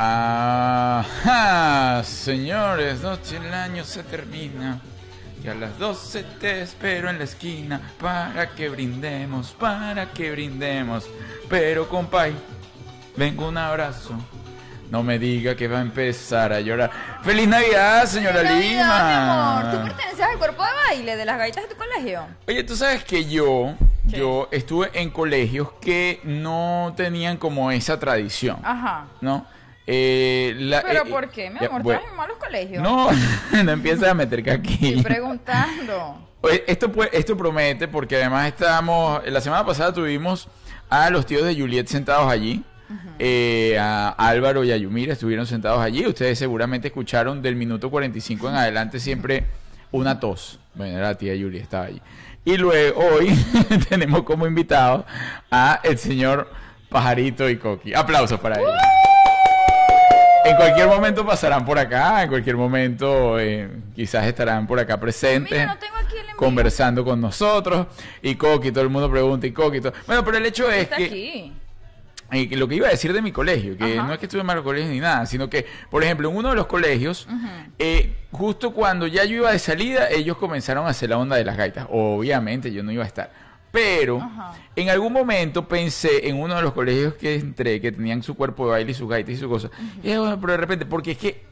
Ajá, señores, noche el año se termina. Y a las 12 te espero en la esquina para que brindemos, para que brindemos. Pero compay, vengo un abrazo. No me diga que va a empezar a llorar. ¡Feliz Navidad, señora Navidad, Lima! mi amor. ¿Tú perteneces al cuerpo de baile de las gaitas de tu colegio? Oye, tú sabes que yo, yo estuve en colegios que no tenían como esa tradición, Ajá. ¿no? Eh, la- ¿Pero eh, por qué, mi amor? bueno, ¿Estás en malos colegios? No, no empiezas a meter aquí. Estoy preguntando. Esto, esto promete porque además estábamos, la semana pasada tuvimos a los tíos de Juliet sentados allí. Eh, a Álvaro y a Yumira estuvieron sentados allí. Ustedes seguramente escucharon del minuto 45 en adelante siempre una tos. Bueno, era la tía Juliet, estaba allí. Y luego hoy tenemos como invitado a el señor Pajarito y Coqui. Aplausos para ellos. En cualquier momento pasarán por acá, en cualquier momento eh, quizás estarán por acá presentes, Mira, no tengo aquí el envío. conversando con nosotros. Y Coqui, todo el mundo pregunta, y Coqui, todo- Bueno, pero el hecho es Está que, aquí. eh, lo que iba a decir de mi colegio, que Ajá. no es que estuve en malos colegios ni nada, sino que, por ejemplo, en uno de los colegios, eh, justo cuando ya yo iba de salida, ellos comenzaron a hacer la onda de las gaitas. Obviamente yo no iba a estar. Pero Ajá. en algún momento pensé en uno de los colegios que entré, que tenían su cuerpo de baile y sus gaitas y sus cosas. Y bueno, pero de repente, porque es que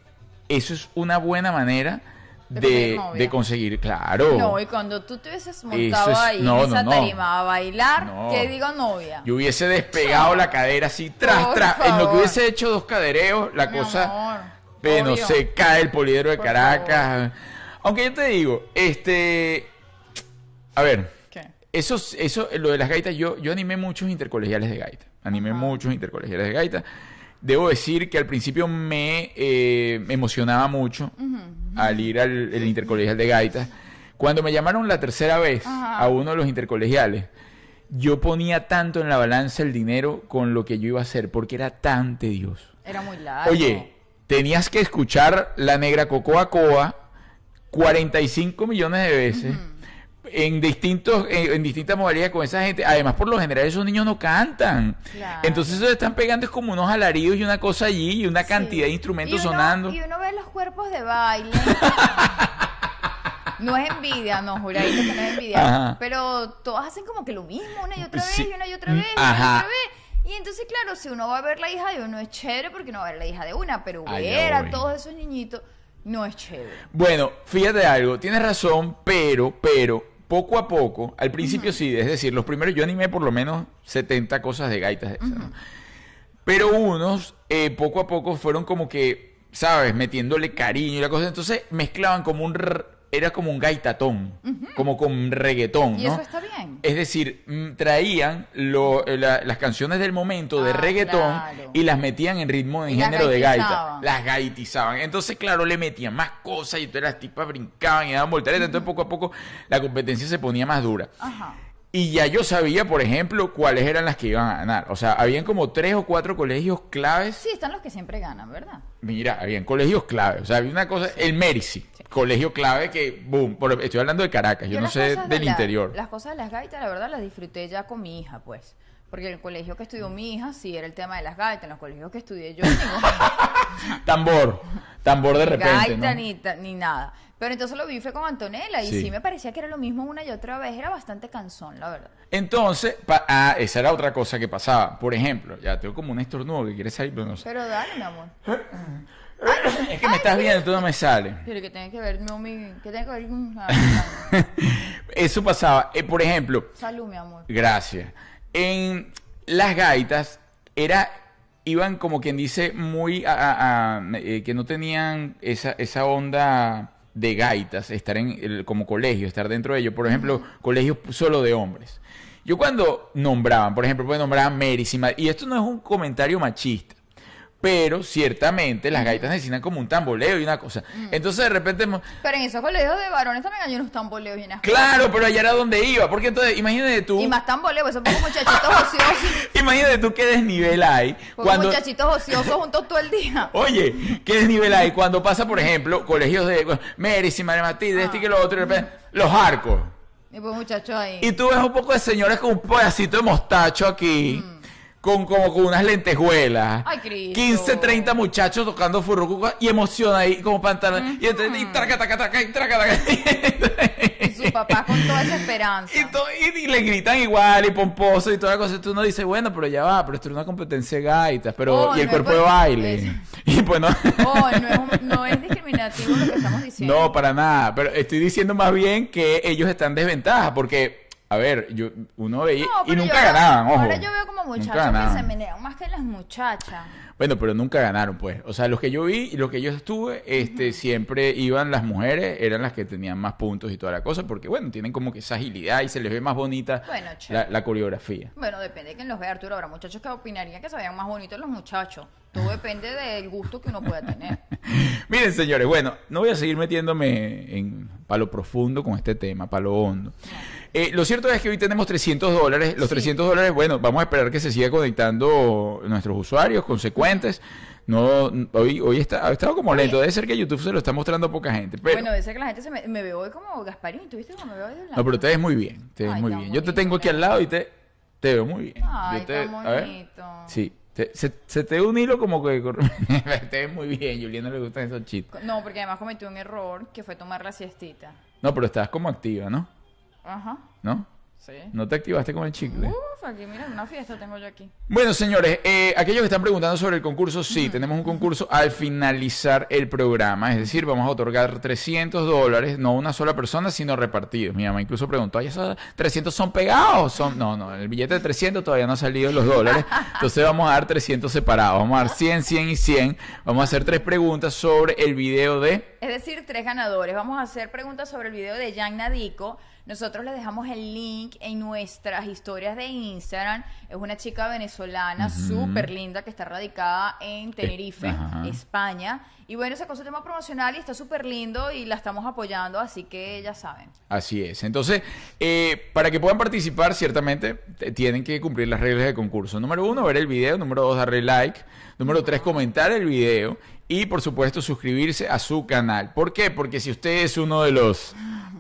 eso es una buena manera De de, conseguir claro. No, y cuando tú te hubieses montado es- ahí no, en esa no, tarima a bailar, No. que digo novia. Yo hubiese despegado la cadera así, tras, tras. En lo que hubiese hecho dos cadereos, la Mi cosa. amor, Pero obvio. se cae el poliedro de Por Caracas. Aunque yo te digo, este. A ver. Eso, eso, lo de las gaitas, yo, yo animé muchos intercolegiales de gaita. Animé muchos intercolegiales de gaita. Debo decir que al principio me, eh, me emocionaba mucho al ir al el intercolegial de gaitas. Cuando me llamaron la tercera vez Ajá. a uno de los intercolegiales, yo ponía tanto en la balanza el dinero con lo que yo iba a hacer, porque era tan tedioso. Era muy largo. Oye, tenías que escuchar la negra Cocoa Coa 45 millones de veces. En, distintos, en, distintas modalidades con esa gente. Además, por lo general, esos niños no cantan. Claro. Entonces, se están pegando es como unos alaridos y una cosa allí y una cantidad Sí. de instrumentos Y uno- sonando. Y uno ve los cuerpos de baile. no es envidia, no, juradito que no es envidia. Ajá. Pero todos hacen como que lo mismo una y otra vez, Sí. y una y otra vez, y una y otra vez. Y entonces, claro, si uno va a ver la hija de uno es chévere porque no va a ver la hija de una, pero ver a todos esos niñitos no es chévere. Bueno, fíjate algo, tienes razón, pero, pero, poco a poco, al principio sí, es decir, los primeros yo animé por lo menos 70 cosas de gaitas de esas, ¿no? Pero unos, eh, poco a poco, fueron como que, ¿sabes? Metiéndole cariño y la cosa. Entonces mezclaban como un... Era como un gaitatón, como con reggaetón, Y ¿no? eso está bien. Es decir, mm, traían lo- eh, la- las canciones del momento de Ah, reggaetón claro. y las metían en ritmo, Y las género de gaita. Las gaitizaban. Entonces, claro, le metían más cosas y entonces las tipas brincaban y daban volteretas. Entonces, poco a poco, la competencia se ponía más dura. Ajá. Y ya yo sabía, por ejemplo, cuáles eran las que iban a ganar. O sea, habían como tres o cuatro colegios claves. Sí, están los que siempre ganan, ¿verdad? Mira, habían colegios claves. O sea, había una cosa, el Merici, colegio clave que, boom, por- estoy hablando de Caracas, yo, no sé del la- interior. Las cosas de las gaitas, la verdad, las disfruté ya con mi hija, pues. Porque en el colegio que estudió mi hija, sí era el tema de las gaitas. En los colegios que estudié yo, Tambor, tambor de ni repente, gaita ¿no? ni, ni nada. Pero entonces lo vi fue con Antonella y Sí. sí. me parecía que era lo mismo una y otra vez. Era bastante cansón, la verdad. Entonces, ah, esa era otra cosa que pasaba. Por ejemplo, ya tengo como un estornudo que quiere salir, pero no sé. Pero dale, mi amor. Es que me estás viendo, tú no me sale. Pero que tiene que ver, no, mi, que tiene que ver con... ah, Eso pasaba. Eh, por ejemplo, Salud, mi amor. Gracias. En las gaitas era iban como quien dice muy a, a- a- eh, que no tenían esa, esa onda de gaitas, estar en el- como colegio, estar dentro de ellos. Por ejemplo, colegios solo de hombres. Yo cuando nombraban, por ejemplo, pues nombraban Mary, y esto no es un comentario machista, pero ciertamente las gaitas necesitan como un tamboleo y una cosa. Entonces de repente... Pero en esos colegios de varones también hay unos tamboleos y unas Claro, pero allá era donde iba, porque entonces imagínate tú... Y más tamboleos, esos pocos muchachitos ociosos. Imagínate tú qué desnivel hay Pocos cuando... muchachitos ociosos juntos todo el día. Oye, ¿qué desnivel hay cuando pasa, por ejemplo, colegios de Mary, María Matilde, este y que lo otro, y de repente, los arcos? Y pues muchachos ahí. Y tú ves un poco de señores con un pedacito de mostacho aquí, con como con unas lentejuelas. Ay, Cristo. 15, 30 muchachos tocando furruco y emociona ahí como pantalón. Y entonces, y traca, traca, traca, y traca, traca. Y su papá con toda esa esperanza. Y, to- y- y le gritan igual y pomposo y toda la cosa. Y tú no dices, bueno, pero ya va, pero esto es una competencia de gaitas, pero Oh, y el no, cuerpo de baile. es- Y pues no. Oh, no es, un- no es discriminativo lo que estamos diciendo. No, para nada. Pero estoy diciendo más bien que ellos están en desventaja porque, a ver, yo uno veía No, y nunca veo- ganaban, ojo. Ahora yo veo como muchachos que se menean más que las muchachas. Bueno, pero nunca ganaron, pues. O sea, los que yo vi y los que yo estuve, este, siempre iban las mujeres, eran las que tenían más puntos y toda la cosa, porque bueno, tienen como que esa agilidad y se les ve más bonita Bueno, la, chévere. la coreografía. Bueno, depende de quién los vea, Arturo. Habrá muchachos que opinarían que se vean más bonitos los muchachos. Todo depende del gusto que uno pueda tener. Miren, señores, bueno, no voy a seguir metiéndome en palo profundo con este tema, palo hondo. Eh, lo cierto es que hoy tenemos 300 dólares. Los Sí. 300 dólares, bueno, vamos a esperar que se siga conectando nuestros usuarios consecuentes. No, hoy, hoy está, ha estado como lento. Debe ser que YouTube se lo está mostrando a poca gente. Pero, Bueno, debe ser que la gente se me, me ve hoy como Gasparín. ¿Tú viste cómo me veo hoy no, pero te ves muy bien. Te ves Ay, muy bien. Yo te tengo aquí al lado y te, te veo muy bien. Ay, Yo te- tan a ver. bonito. Sí. te- se, se te ve un hilo como que... te ves muy bien. Juliana le gustan esos chistes. No, porque además cometí un error que fue tomar la siestita. No, pero estás como activa, ¿no? Ajá, ¿No? sí. ¿No te activaste con el chicle? Uf, aquí, mira, una fiesta tengo yo aquí. Bueno, señores, eh, aquellos que están preguntando sobre el concurso, sí, tenemos un concurso al finalizar el programa. Es decir, vamos a otorgar 300 dólares, no una sola persona, sino repartidos. Mi mamá incluso preguntó, ¿ay, esos 300 son pegados? Son... No, no, el billete de 300 todavía no ha salido los dólares. Entonces vamos a dar 300 separados. Vamos a dar 100, 100 y 100. Vamos a hacer tres preguntas sobre el video de... Es decir, tres ganadores. Vamos a hacer preguntas sobre el video de Jan Nadico. Nosotros les dejamos el link en nuestras historias de Instagram. Es una chica venezolana súper linda que está radicada en Tenerife, ajá. España. Y bueno, sacó su tema promocional y está súper lindo y la estamos apoyando, así que ya saben. Así es. Entonces, eh, para que puedan participar, ciertamente tienen que cumplir las reglas del concurso. Número uno, ver el video. Número dos, darle like. Número tres, comentar el video. Y, por supuesto, suscribirse a su canal. ¿Por qué? Porque si usted es uno de los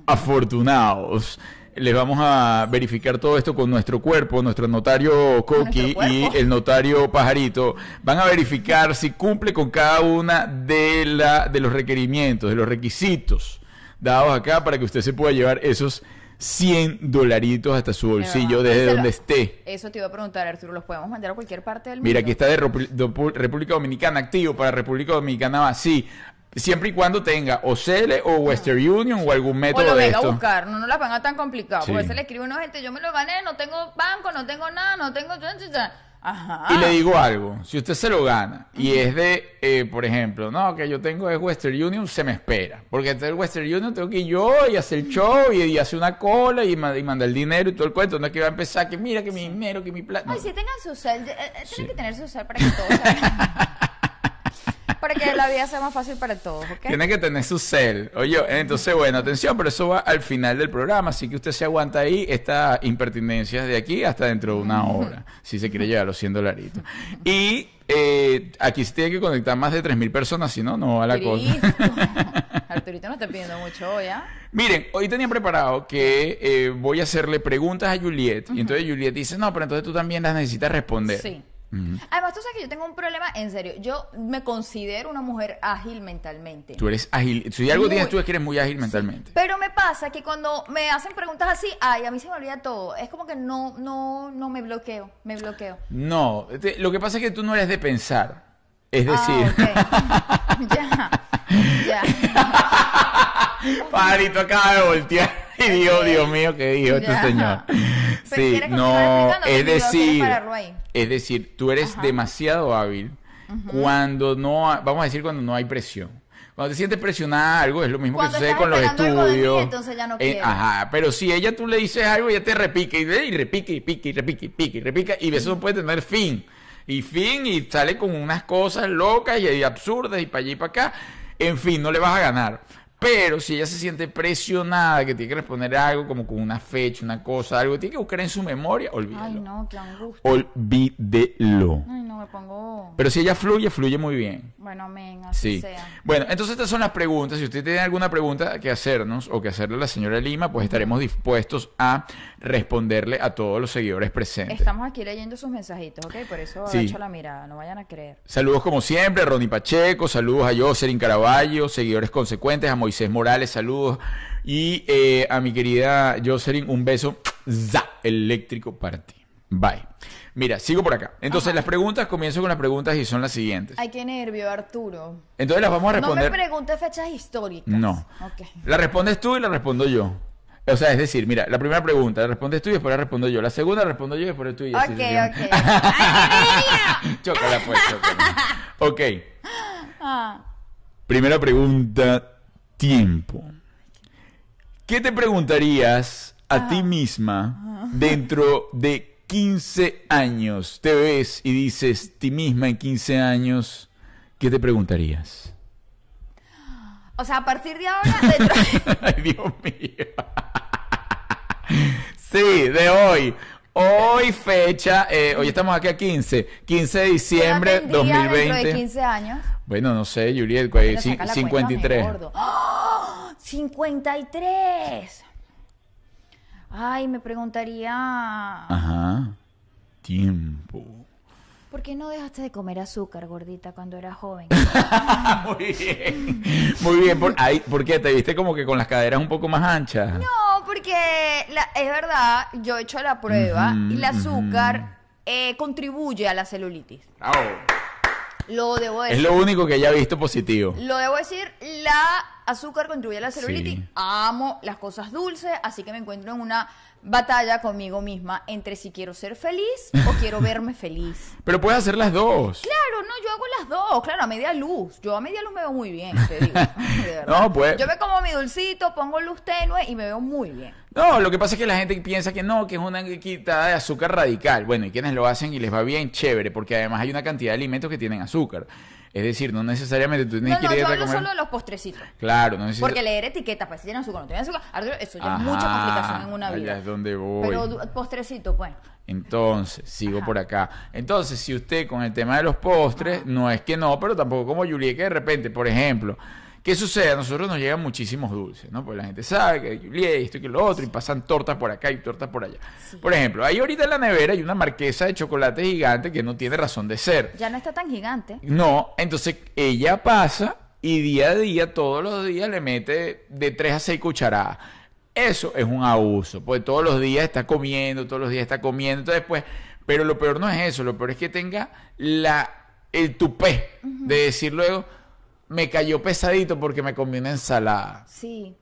afortunados, les vamos a verificar todo esto con nuestro cuerpo, nuestro notario Coqui nuestro y el notario Pajarito. Van a verificar si cumple con cada una de, la, de los requerimientos, de los requisitos dados acá para que usted se pueda llevar esos 100 dolaritos hasta su bolsillo desde donde esté. Eso te iba a preguntar, Arturo. ¿Los podemos mandar a cualquier parte del mundo? Mira, aquí está de Repu- República Dominicana activo para República Dominicana va sí, siempre y cuando tenga o Cele o Western Union o algún O método lo de venga a esto. buscar, no nos la ponga tan complicado. Sí. Porque se le escribe a una gente, yo me lo gané, no tengo banco, no tengo nada, no tengo... Ajá. Y le digo algo, si usted se lo gana y es de, eh, por ejemplo, no, que yo tengo es Western Union, se me espera. Porque el Western Union tengo que ir yo y hacer el show y, y hacer una cola y, ma- y mandar el dinero y todo el cuento. No es que va a empezar que mira que mi dinero, que mi plata. Ay, no. si tengan su cel, eh, eh, tienen Sí. que tener su cel para que todo. para que la vida sea más fácil para todos, ¿ok? Tiene que tener su cel. Oye, entonces, bueno, atención, pero eso va al final del programa, así que usted se aguanta ahí esta impertinencia de aquí hasta dentro de una hora, si se quiere llevar los 100 dolaritos. Y eh, aquí se tiene que conectar más de 3.000 personas, si no, no va la cosa. Arturito no está pidiendo mucho hoy, ¿ah? Miren, hoy tenía preparado que eh, voy a hacerle preguntas a Juliet, y entonces Juliet dice, no, pero entonces tú también las necesitas responder. Sí. Además, tú sabes que yo tengo un problema, en serio, yo me considero una mujer ágil mentalmente. Tú eres ágil, si algo Muy. tienes tú es que eres muy ágil mentalmente. Pero me pasa que cuando me hacen preguntas así, ay, a mí se me olvida todo. Es como que no, no, no me bloqueo, me bloqueo. No, te- lo que pasa es que tú no eres de pensar. Es decir, Ah, ya, ya. Pajarito acaba de voltear y dijo, Dios mío, ¿qué dijo este señor? Sí, ¿quieres continuar no, es decir, es decir, tú eres Ajá. demasiado hábil cuando no, vamos a decir cuando no hay presión. Cuando te sientes presionada algo, es lo mismo Cuando que sucede con los mí, estudios. entonces ya no Eh, ajá, pero si ella tú le dices algo, ella te repique y, y repique y pique y repique y pique y repica y eso no puede tener fin. Y fin, y sale con unas cosas locas y absurdas y para allí y para acá. En fin, no le vas a ganar. Pero si ella se siente presionada, que tiene que responder algo como con una fecha, una cosa, algo, tiene que buscar en su memoria, olvídelo. Ay, no, qué angustia. Olvídelo. Ay, no, me pongo... Pero si ella fluye, fluye muy bien. Bueno, amén, así Sí. sea. Bueno, entonces estas son las preguntas. Si usted tiene alguna pregunta que hacernos o que hacerle a la señora Lima, pues estaremos dispuestos a responderle a todos los seguidores presentes. Estamos aquí leyendo sus mensajitos, ¿ok? Por eso Sí. agacho la mirada, no vayan a creer. Saludos como siempre, a Ronnie Pacheco, saludos a Jocelyn Caraballo, seguidores consecuentes, a Moisés Morales, saludos. Y eh, a mi querida Jocelyn, un beso za, eléctrico para ti. Bye. Mira, sigo por acá. Entonces, las preguntas, comienzo con las preguntas y son las siguientes. Ay, qué nervio, Arturo. Entonces las vamos a No me responder. preguntes fechas históricas. No. Ok. La respondes tú y la respondo yo. O sea, es decir, mira, la primera pregunta la respondes tú y después la respondo yo. La segunda la respondo yo y después tú y yo. Ok, ok. ¡Ay, Chócala pues, chócala. Ok. Ah. Primera pregunta, tiempo. ¿Qué te preguntarías a ti misma dentro de 15 años? Te ves y dices, ti misma en 15 años, ¿qué te preguntarías? O sea, a partir de ahora, dentro Ay, Dios mío. Sí, de hoy. Hoy fecha, eh, hoy estamos aquí a 15, 15 de diciembre ¿qué edad tendría dentro de 2020. 15 años. Bueno, no sé, Juliet, ¿cuál Pero es? saca la 53. cuenta, mi gordo. ¡Ah! 53. Ay, me preguntaría, Ajá. Tiempo. ¿por qué no dejaste de comer azúcar, gordita, cuando eras joven? Muy bien. Muy bien. ¿Por, ay, ¿por qué? ¿Te viste como que con las caderas un poco más anchas? No, porque la- es verdad, yo he hecho la prueba Ujú, y el azúcar eh, contribuye a la celulitis. Bravo. Lo debo Es decir. lo único que ella ha visto positivo. Lo debo decir, la azúcar contribuye a la celulitis. Sí. Amo las cosas dulces, así que me encuentro en una batalla conmigo misma entre si quiero ser feliz o quiero verme feliz. Pero puedes hacer las dos. Claro, no, yo hago las dos, claro, a media luz. Yo a media luz me veo muy bien, te digo. de. No, pues- Yo me como mi dulcito, pongo luz tenue y me veo muy bien. No, lo que pasa es que la gente piensa que no, que es una quitada de azúcar radical. Bueno, y quienes lo hacen y les va bien, chévere, porque además hay una cantidad de alimentos que tienen azúcar. Es decir, no necesariamente tú tienes No, que no, ir yo a hablo comer. solo de los postrecitos. Claro, no necesitas. Porque leer etiquetas, pues si tiene azúcar no tiene azúcar, eso ya Ajá, es mucha complicación en una allá vida. es donde voy. Pero postrecito, pues. Entonces, sigo por acá. Entonces, si usted con el tema de los postres, no es que no, pero tampoco como Juliet, que de repente, por ejemplo, ¿qué sucede? A nosotros nos llegan muchísimos dulces, ¿no? Pues la gente sabe que Juliet, esto y que lo otro, y pasan tortas por acá y tortas por allá. Por ejemplo, ahí ahorita en la nevera hay una marquesa de chocolate gigante que no tiene razón de ser. Ya no está tan gigante. No, entonces ella pasa y día a día, todos los días, le mete de 3 a 6 cucharadas. Eso es un abuso, porque todos los días está comiendo, todos los días está comiendo, entonces pues, pero lo peor no es eso, lo peor es que tenga la, el tupé de decir luego, me cayó pesadito porque me comí una ensalada. Sí.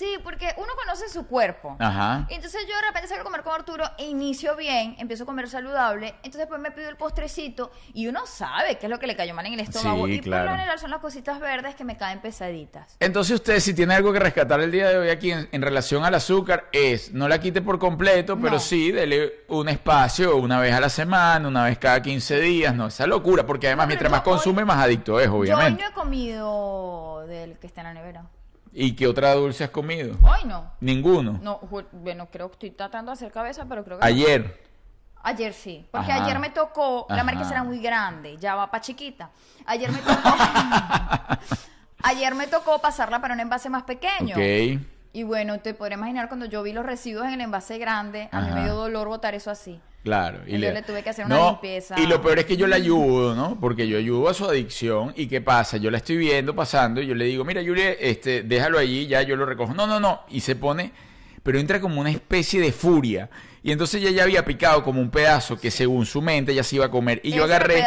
Sí, porque uno conoce su cuerpo. Ajá. Entonces yo de repente salgo a comer con Arturo e inicio bien, empiezo a comer saludable, entonces después me pido el postrecito y uno sabe qué es lo que le cayó mal en el estómago. Sí, y por claro. lo general son las cositas verdes que me caen pesaditas. Entonces usted si tiene algo que rescatar el día de hoy aquí en, en relación al azúcar es, no la quite por completo, pero No. sí dele un espacio una vez a la semana, una vez cada 15 días, no, esa locura, porque además No, mientras más hoy- consume, más adicto es, Yo hoy obviamente. no he comido del que está en la nevera. ¿Y qué otra dulce has comido? Hoy no. Ninguno. No, bueno, creo que estoy tratando de hacer cabeza, pero creo que no. Ayer. Ayer sí, porque Ajá. ayer me tocó, la Ajá. marquesa era muy grande, ya va para chiquita. Ayer me tocó, ayer me tocó pasarla para un envase más pequeño. Ok. Y bueno, te podrás imaginar cuando yo vi los residuos en el envase grande, a mí me dio dolor botar eso así. Claro. Y yo le tuve que hacer una No, limpieza. Y lo peor es que yo le ayudo, ¿no? Porque yo ayudo a su adicción. ¿Y qué pasa? Yo la estoy viendo pasando y yo le digo, mira, Yuri, este, déjalo allí, ya yo lo recojo. No, no, no. Y se pone, pero entra como una especie de furia. Y entonces ella ya había picado como un pedazo que según su mente ya se iba a comer. Y yo agarré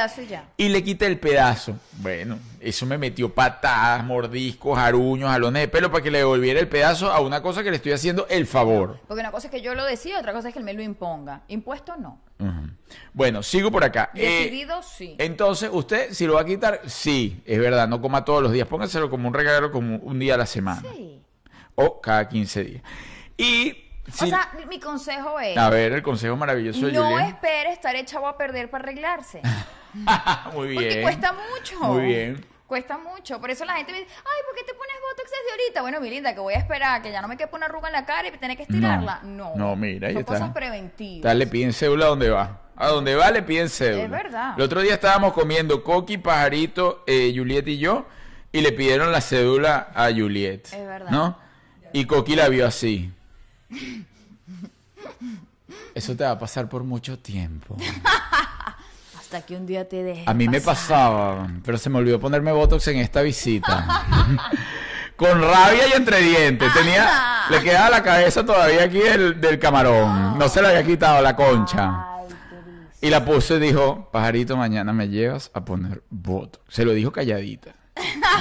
y le quité el pedazo. Bueno, eso me metió patadas, mordiscos, aruños, jalones de pelo para que le devolviera el pedazo a una cosa que le estoy haciendo el favor. Porque una cosa es que yo lo decida, otra cosa es que él me lo imponga. Impuesto no. Bueno, sigo por acá. Eh, Decidido sí. entonces, usted, si lo va a quitar, sí, es verdad, no coma todos los días. Póngaselo como un regalo, como un día a la semana. Sí. O cada 15 días. Y Sí. O sea, mi consejo es, A ver, el consejo maravilloso de no Juliet. espere estar echado a perder para arreglarse. Muy bien. Porque cuesta mucho. Muy bien. Cuesta mucho. Por eso la gente me dice, ay, ¿por qué te pones Botox desde ahorita? Bueno, mi linda, que voy a esperar que ya no me quepa una arruga en la cara y tener que estirarla. No. No, mira, ahí Son está. cosas preventivas. Tal, le piden cédula a donde va. A donde va le piden cédula. Es verdad. El otro día estábamos comiendo Coqui, Pajarito, eh, Juliet y yo, y le pidieron la cédula a Juliet. Es verdad. ¿No? Y Coqui la vio así. Eso te va a pasar por mucho tiempo. Hasta que un día te dejes A mí me pasaba, pero se me olvidó ponerme Botox en esta visita. Con rabia y entre dientes. Tenía, le quedaba la cabeza todavía aquí del, del camarón. No se le había quitado la concha. Y la puso y dijo, pajarito, mañana me llevas a poner Botox. Se lo dijo calladita.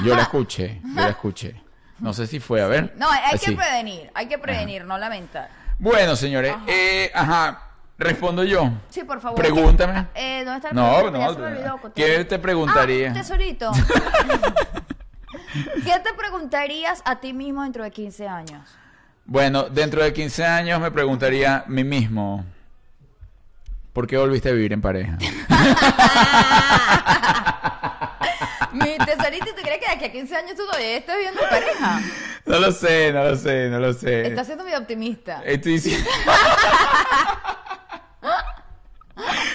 Yo la escuché, yo la escuché. No sé si fue, a ver. No, hay Así. que prevenir, hay que prevenir, no lamentar. Bueno, señores, Ajá. eh, ajá, respondo yo. Sí, por favor. Pregúntame. Eh, ¿Dónde está el No, no, olvidó, Cotillo. ¿qué te preguntaría? Ah, tesorito. ¿Qué te preguntarías a ti mismo dentro de 15 años? Bueno, dentro de 15 años me preguntaría a mí mismo, ¿por qué volviste a vivir en pareja? Mi tesorito, ¿tú crees que de aquí a 15 años tú todavía estás viviendo en pareja? No lo sé, no lo sé, no lo sé. Estás siendo muy optimista. Estoy diciendo...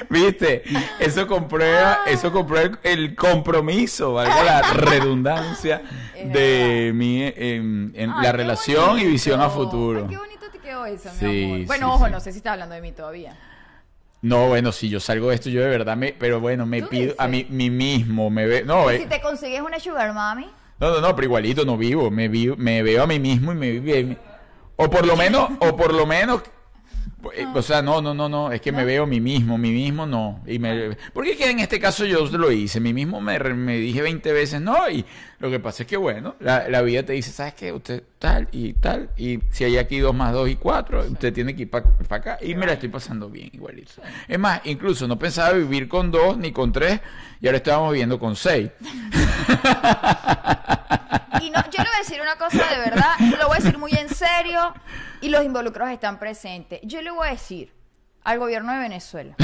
¿Viste? Eso comprueba, eso comprueba el, compromiso, valga la redundancia de mi en, en Ay, la relación y visión a futuro. Ay, qué bonito te quedó eso, mi Sí, amor. sí, Bueno, ojo, sí. no sé si estás hablando de mí todavía. No, bueno, si yo salgo de esto, yo de verdad me, pero bueno, me ¿Tú pido a mí, mí mismo, me ve, no, ¿Y eh, si te consigues una sugar mami? no, no, no, pero igualito no vivo, me vi- me veo a mí mismo y me vive, o por lo menos, o por lo menos, eh, ah. O sea, no, no, no, no, es que me veo a mí mismo, mí mismo no. Y me, ah. porque que en este caso yo lo hice, mí mismo me, me dije 20 veces no, y lo que pasa es que, bueno, la, la, vida te dice, ¿sabes qué? Usted tal y tal, y si hay aquí 2 más 2 y 4, sí. usted tiene que ir para acá, y me la estoy pasando bien igualito. Es más, incluso no pensaba vivir con 2 ni con 3, y ahora estábamos viviendo con 6. quiero decir una cosa de verdad, lo voy a decir muy en serio y los involucrados están presentes. Yo le voy a decir al gobierno de Venezuela.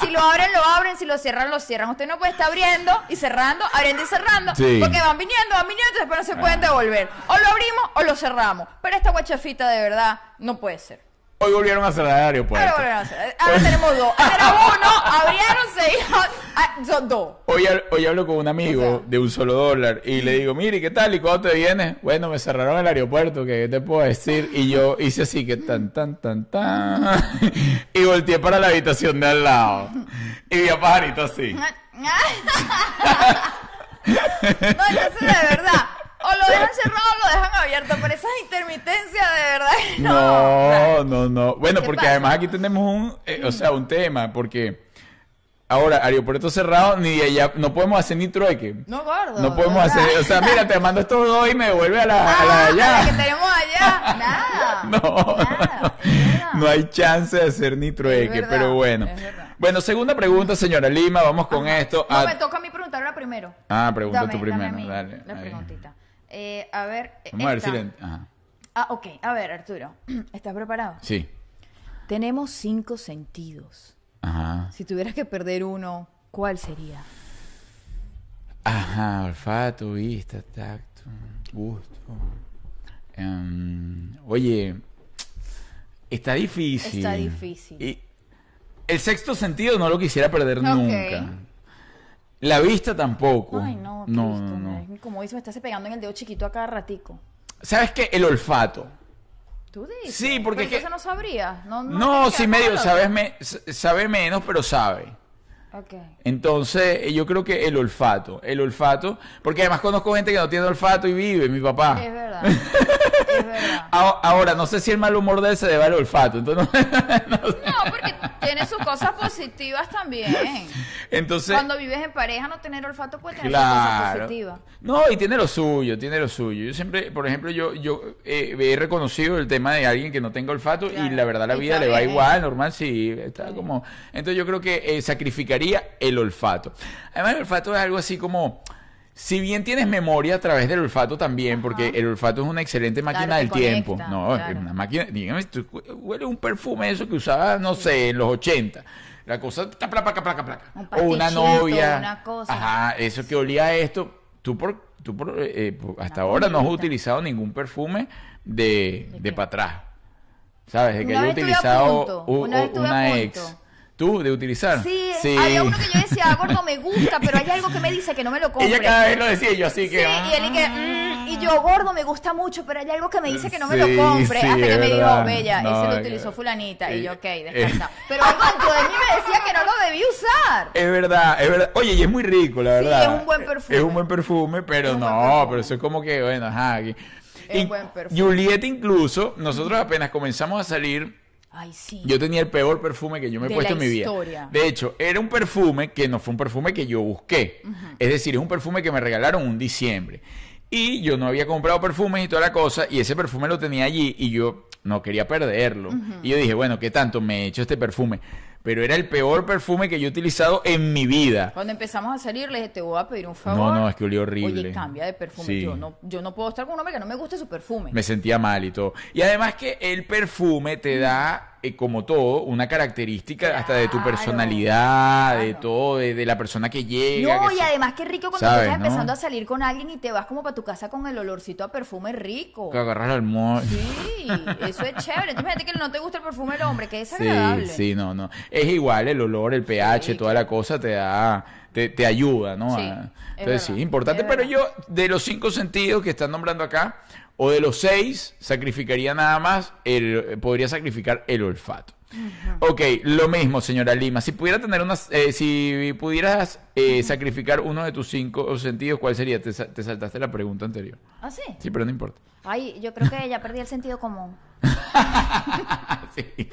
si lo abren, lo abren, si lo cierran, lo cierran. Usted no puede estar abriendo y cerrando, abriendo y cerrando, porque van viniendo, van viniendo, después no se pueden devolver. O lo abrimos o lo cerramos. Pero esta guachafita de verdad no puede ser. Hoy volvieron a cerrar el aeropuerto. Ahora volvieron a hacer. Ahora tenemos dos. Era uno, abrieron, se. Ah, son dos. Hoy, hoy hablo con un amigo O sea. de un solo dólar y le digo, mire, ¿qué tal? ¿Y cuándo te vienes? Bueno, me cerraron el aeropuerto, ¿qué te puedo decir? Y yo hice así, que tan, tan, tan, tan. Y volteé para la habitación de al lado. Y vi a Pajarito así. No, entonces de verdad. O lo dejan cerrado o lo dejan abierto. Pero esas intermitencias de verdad. No, no, no. Bueno, ¿Qué porque pasa? además aquí tenemos un, eh, o sea, un tema, porque ahora aeropuerto cerrado, ni allá, no podemos hacer ni trueque. No, gordo. No podemos ¿verdad? hacer, o sea, mira, te mando estos dos y me devuelve a la, a la de Ah, allá. la que tenemos allá. Nada. No, Nada. no hay chance de hacer ni trueque, verdad, pero bueno. Bueno, segunda pregunta, señora Lima, vamos con esto. No, Ah, me toca a mí preguntarla primero. Ah, pregunta Dame- tú dame a primero, mí dale. La ahí. preguntita. Eh, a ver. Vamos a ver si. Ajá. Ah, ok. A ver, Arturo. ¿Estás preparado? Sí. Tenemos cinco sentidos. Ajá. Si tuvieras que perder uno, ¿cuál sería? Ajá, olfato, vista, tacto, gusto. Em, oye, está difícil. Está difícil. Y el sexto sentido no lo quisiera perder Ok. nunca. La vista tampoco. Ay, no, no, no, no. Como dice, me estás pegando en el dedo chiquito a cada ratico. ¿Sabes qué? El olfato. ¿Tú dices? Sí, porque Pero es que- no sabrías. No, no, No, sí, medio, sabes me- sabe menos, pero sabe. Entonces, eh, yo creo que el olfato, el olfato, porque además conozco gente que no tiene olfato y vive, mi papá. Es verdad. es verdad. Ahora, no sé si el mal humor de él se debe al olfato, entonces, no- no sé. No, porque tiene sus cosas positivas también. Entonces, Cuando vives en pareja, no tener olfato puede tener sus cosas positivas. No, y tiene lo suyo, tiene lo suyo. Yo siempre, por ejemplo, yo, yo eh, he reconocido el tema de alguien que no tenga olfato y la verdad la vida le va bien. igual, normal, sí, está como... Entonces yo creo que eh, el olfato. Además el olfato es algo así como... si bien tienes memoria a través del olfato también, porque el olfato es una excelente máquina Claro, del tiempo. No, claro. es una máquina, dígame, tú huele un perfume eso que usaba, no sé, en los 80. La cosa, placa, placa, placa. Un O una novia. una cosa. Ajá, eso que olía a esto. Tú por, tú por, eh, eh, por- hasta ahora no has utilizado ningún perfume de, ¿De de para atrás. ¿Sabes? De que Una haya utilizado punto, una una ex. ¿Tú? ¿De utilizar? Sí, había uno que yo decía, "Ah, gordo, me gusta, pero hay algo que me dice que no me lo compre. Ella cada vez lo decía y yo así Sí, que... y él y que, "Mm", y yo, gordo, me gusta mucho, pero hay algo que me dice que no me Sí, lo compre. sí, hasta que me dijo, bella, No, ese lo utilizó que- fulanita. Y yo, ok, eh, descansa. Pero algo dentro de mí me decía que no lo debí usar. Es verdad, es verdad. Oye, y es muy rico, la Sí, verdad. es un buen perfume. Es un buen perfume, pero no, perfume. pero eso es como que, bueno, ajá. aquí. Es Y buen perfume. Juliet incluso, nosotros apenas comenzamos a salir, Ay, sí. yo tenía el peor perfume que yo me he De puesto en mi vida. De hecho, era un perfume que no fue un perfume que yo busqué. Es decir, es un perfume que me regalaron un diciembre. Y yo no había comprado perfumes y toda la cosa, y ese perfume lo tenía allí y yo no quería perderlo. Y yo dije, bueno, ¿qué tanto me he hecho este perfume? Pero era el peor perfume que yo he utilizado en mi vida. Cuando empezamos a salir, le dije, te voy a pedir un favor. No, no, es que olía horrible. Oye, cambia de perfume. Sí. Yo, no, yo no puedo estar con un hombre que no me guste su perfume. Me sentía mal y todo. Y además que el perfume te da, eh, como todo, una característica hasta de tu Claro, personalidad, de todo, de, de la persona que llega. No, que y se- además qué rico cuando ¿Sabes, tú estás no? empezando a salir con alguien y te vas como para tu casa con el olorcito a perfume rico. Que agarras al mo- Sí, eso es chévere. Imagínate que no te gusta el perfume del hombre, que es Sí, agradable. sí, no, no. Es igual el olor, el pH, Sí, toda la cosa te da, te, te ayuda, ¿no? Sí, A- es Entonces verdad, sí, importante. pero yo, de los cinco sentidos que están nombrando acá, o de los seis, sacrificaría nada más, el, podría sacrificar el olfato. Ok, lo mismo, señora Lima. Si pudiera tener unas, eh, si pudieras eh, sacrificar uno de tus cinco sentidos, ¿cuál sería? Te, sa- te saltaste la pregunta anterior. ¿Ah, sí? Sí, pero no importa. Ay, yo creo que ya perdí el sentido común. Sí.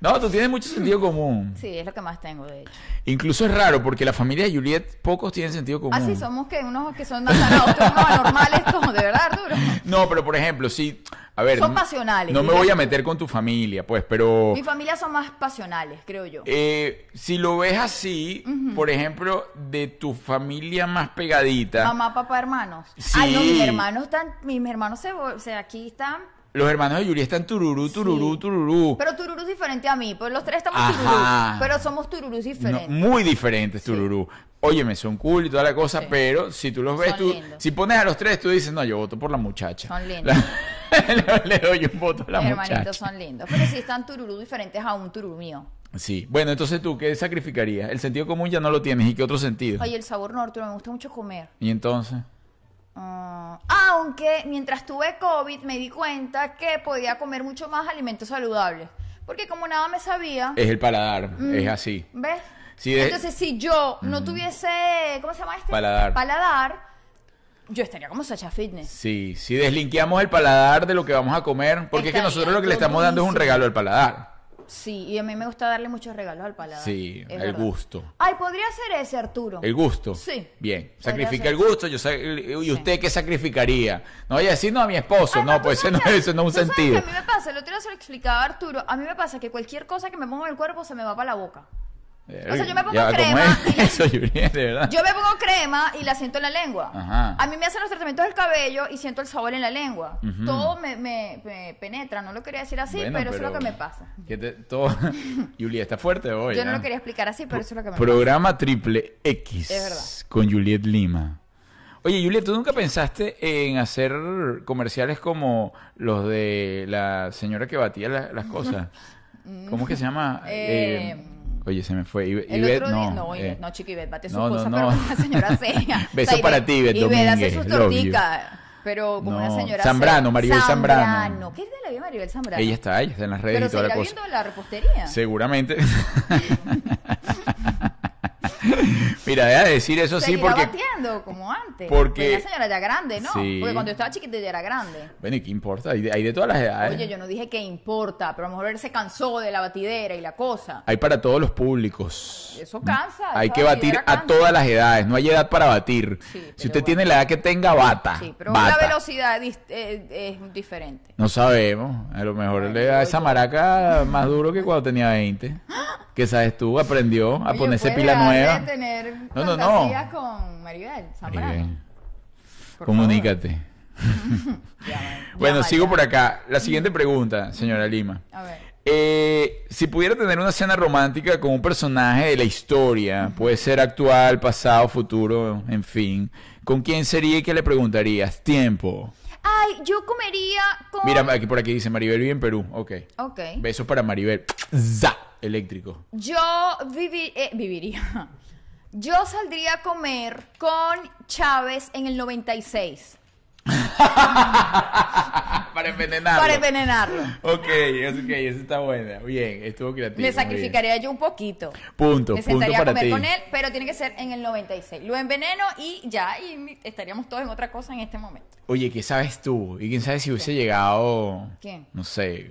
No, tú tienes mucho sentido común. Sí, es lo que más tengo, de hecho. Incluso es raro porque la familia de Juliet pocos tienen sentido común. Ah, sí, somos que unos que son nasanados, unos anormales, como de verdad, Arturo. No, pero por ejemplo, si a ver, Son pasionales, No me voy a meter con tu familia, pues, pero Mi familia son más pasionales, creo yo. eh, si lo ves así, por ejemplo, de tu familia más pegadita, Mamá, papá, hermanos. Sí. Ay, no, mis hermanos están, mis hermanos se, o sea, aquí están, los hermanos de Juliet están tururú, tururú, Sí. tururú. pero Tururú es diferente a mí, pues los tres estamos Ajá. Tururú, pero somos Tururús No, diferentes. muy diferentes, tururú. Óyeme, son cool y toda la cosa, Sí. pero si tú los ves, Son tú, lindos. si pones a los tres, tú dices, no, yo voto por la muchacha. Son lindos. La- le doy un voto a la Mis muchacha. hermanitos son lindos, pero sí están Tururú diferentes a un Tururú mío. Sí. Bueno, entonces tú, ¿qué sacrificarías? El sentido común ya no lo tienes. ¿Y qué otro sentido? Ay, el sabor no, Arturo, me gusta mucho comer. Y entonces. Ah, aunque mientras tuve COVID me di cuenta que podía comer mucho más alimentos saludables. Porque como nada me sabía, Es el paladar, es así. ¿ves? De- Entonces, si yo no tuviese, ¿cómo se llama este? Paladar. Paladar, yo estaría como Sacha Fitness. Sí, si deslinqueamos el paladar de lo que vamos a comer, porque es que nosotros lo que le estamos dando es un regalo al paladar. Sí, y a mí me gusta darle muchos regalos al paladar. Sí, es el verdad. gusto. Ay, podría ser ese, Arturo. El gusto. Sí. Bien. Sacrifica el gusto. Yo sa- ¿Y Sí. usted qué sacrificaría? No vaya a decir no a mi esposo. Ay, no, pues eso no, eso no es un sentido. a mí me pasa, el otro día se lo explicaba a Arturo, a mí me pasa que cualquier cosa que me pongo en el cuerpo se me va para la boca. O sea, yo me pongo Ya, ¿cómo crema y- Eso, Juliet, de verdad. Yo me pongo crema y la siento en la lengua. Ajá. A mí me hacen los tratamientos del cabello y siento el sabor en la lengua. Todo me, me- me penetra, no lo quería decir así, Bueno, pero, eso es lo que me pasa. que te- todo... Juliet está fuerte hoy. Yo no ¿ah? lo quería explicar así, pero eso es lo que me pasa. Programa triple X Es verdad. con Juliet Lima. Oye, Juliet, ¿tú nunca pensaste en hacer comerciales como los de la señora que batía la- las cosas? ¿Cómo es que se llama? Eh, Eh, oye, se me fue. Ibe- El otro día, no. no, eh, no, chico, Ivette, bate sus no, no, cosas, no. pero como una señora seria. Beso O sea, para ti, Ivette Ivette hace sus torticas, pero como una No, señora Zambrano. Maribel Zambrano. ¿Qué es de la vida Maribel Zambrano? Ella está, ella está en las redes pero y toda la seguirá cosa. viendo la repostería. Seguramente. Mira, deja de decir eso sí porque... bateando como antes. porque- Fue una señora ya grande, ¿no? Sí. Porque cuando yo estaba chiquita ya era grande. Bueno, ¿y qué importa? Hay de, hay de todas las edades. Oye, yo no dije que importa, pero a lo mejor él se cansó de la batidera y la cosa. Hay para todos los públicos. Eso cansa. Hay que batir a todas las edades. No hay edad para batir. Sí, si usted bueno. tiene la edad que tenga, bata. Sí, pero bata. la velocidad es, eh, es diferente. No sabemos. A lo mejor Bueno, le da esa maraca más duro que cuando tenía 20. ¿Qué sabes tú? Aprendió a Oye, ponerse pila dejar tener No, no, no. fantasías con Maribel Zambrano. Maribel, comunícate. Bueno, sigo ya. por acá. La siguiente pregunta, señora Lima. A ver. Eh, si pudiera tener una escena romántica con un personaje de la historia, puede ser actual, pasado, futuro, en fin, ¿con quién sería y qué le preguntarías? Tiempo. Ay, yo comería con... Mira, aquí por aquí dice Maribel vive en Perú. Ok. Ok. Besos para Maribel. ¡Za! Eléctrico. Yo vivi- eh, viviría. Yo saldría a comer con Chávez en el 96 para envenenarlo. para envenenarlo. Ok, ok, eso está buena. Bien, estuvo creativo. Me bien. sacrificaría yo un poquito. Punto, Me punto sentaría a para comer ti. con él, pero tiene que ser en el 96. Lo enveneno y ya, y estaríamos todos en otra cosa en este momento. Oye, ¿qué sabes tú? ¿Y quién sabe si hubiese llegado? ¿Quién? No sé.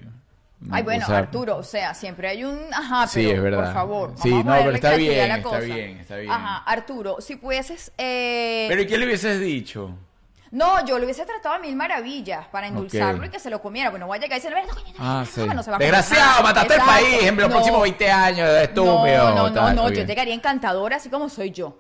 Ay, bueno, o sea, Arturo, o sea, siempre hay un... Ajá, Sí, pero es verdad. por favor. Sí, vamos a no, ponerle pero está a bien, está bien, está bien. Ajá, Arturo, si pudieses... eh, Pero ¿y qué le hubieses dicho? No, yo le hubiese tratado a mil maravillas para endulzarlo y que se lo comiera. Bueno, voy a llegar y decirle, "Ven, coño, Ah, sí. no se va a comer Desgraciado, nada". mataste el país en los No. próximos 20 años, estúpido. No, no, no, no, yo llegaría encantadora así como soy yo.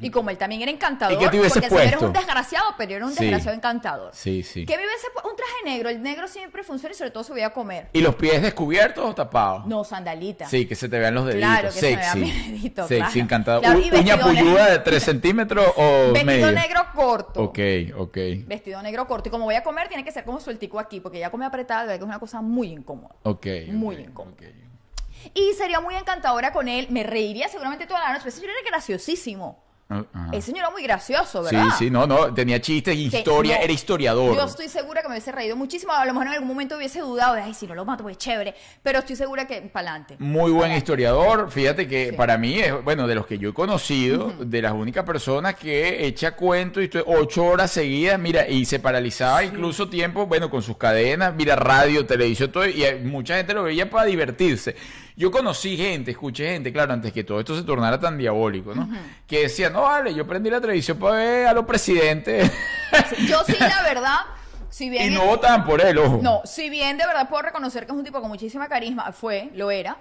Y como él también era encantador, ¿Y porque señor era puesto? un desgraciado, pero era un Sí. desgraciado encantador. Sí, sí. ¿Qué me hubiese pu- un traje negro? El negro siempre funciona y sobre todo se voy a comer. ¿Y los pies descubiertos o tapados? No, sandalita. Sí, que se te vean los deditos. Claro, que se me vea Sexy. mi dedito, Sexy, claro. encantado. Claro, ¿Uña puyuda de 3 centímetros o Vestido medio? negro corto. Ok, ok. Vestido negro corto. Y como voy a comer, tiene que ser como sueltico aquí, porque ya come apretado, que es una cosa muy incómoda. Ok. Muy ok, incómodo. ok. Y sería muy encantadora con él. Me reiría seguramente toda la noche. Pero ese señor era graciosísimo. Ajá. Ese señor era muy gracioso, Sí, ¿verdad? sí, no, no, tenía chistes, historia, no. era historiador. Yo estoy segura que me hubiese reído muchísimo. A lo mejor en algún momento hubiese dudado de, ay, si no lo mato, pues chévere. Pero estoy segura que para adelante. Muy buen historiador. Fíjate que Sí. para mí es, bueno, de los que yo he conocido, de las únicas personas que echa cuento y ocho horas seguidas, mira, y se paralizaba incluso tiempo, bueno, con sus cadenas, mira, radio, televisión, todo, y mucha gente lo veía para divertirse. Yo conocí gente, escuché gente, claro, antes que todo esto se tornara tan diabólico, ¿no? Que decía, no, vale, yo prendí la televisión para ver a los presidentes Yo sí, la verdad, si y bien... no votaban por él, ojo. No, si bien de verdad puedo reconocer que es un tipo con muchísima carisma, fue, lo era.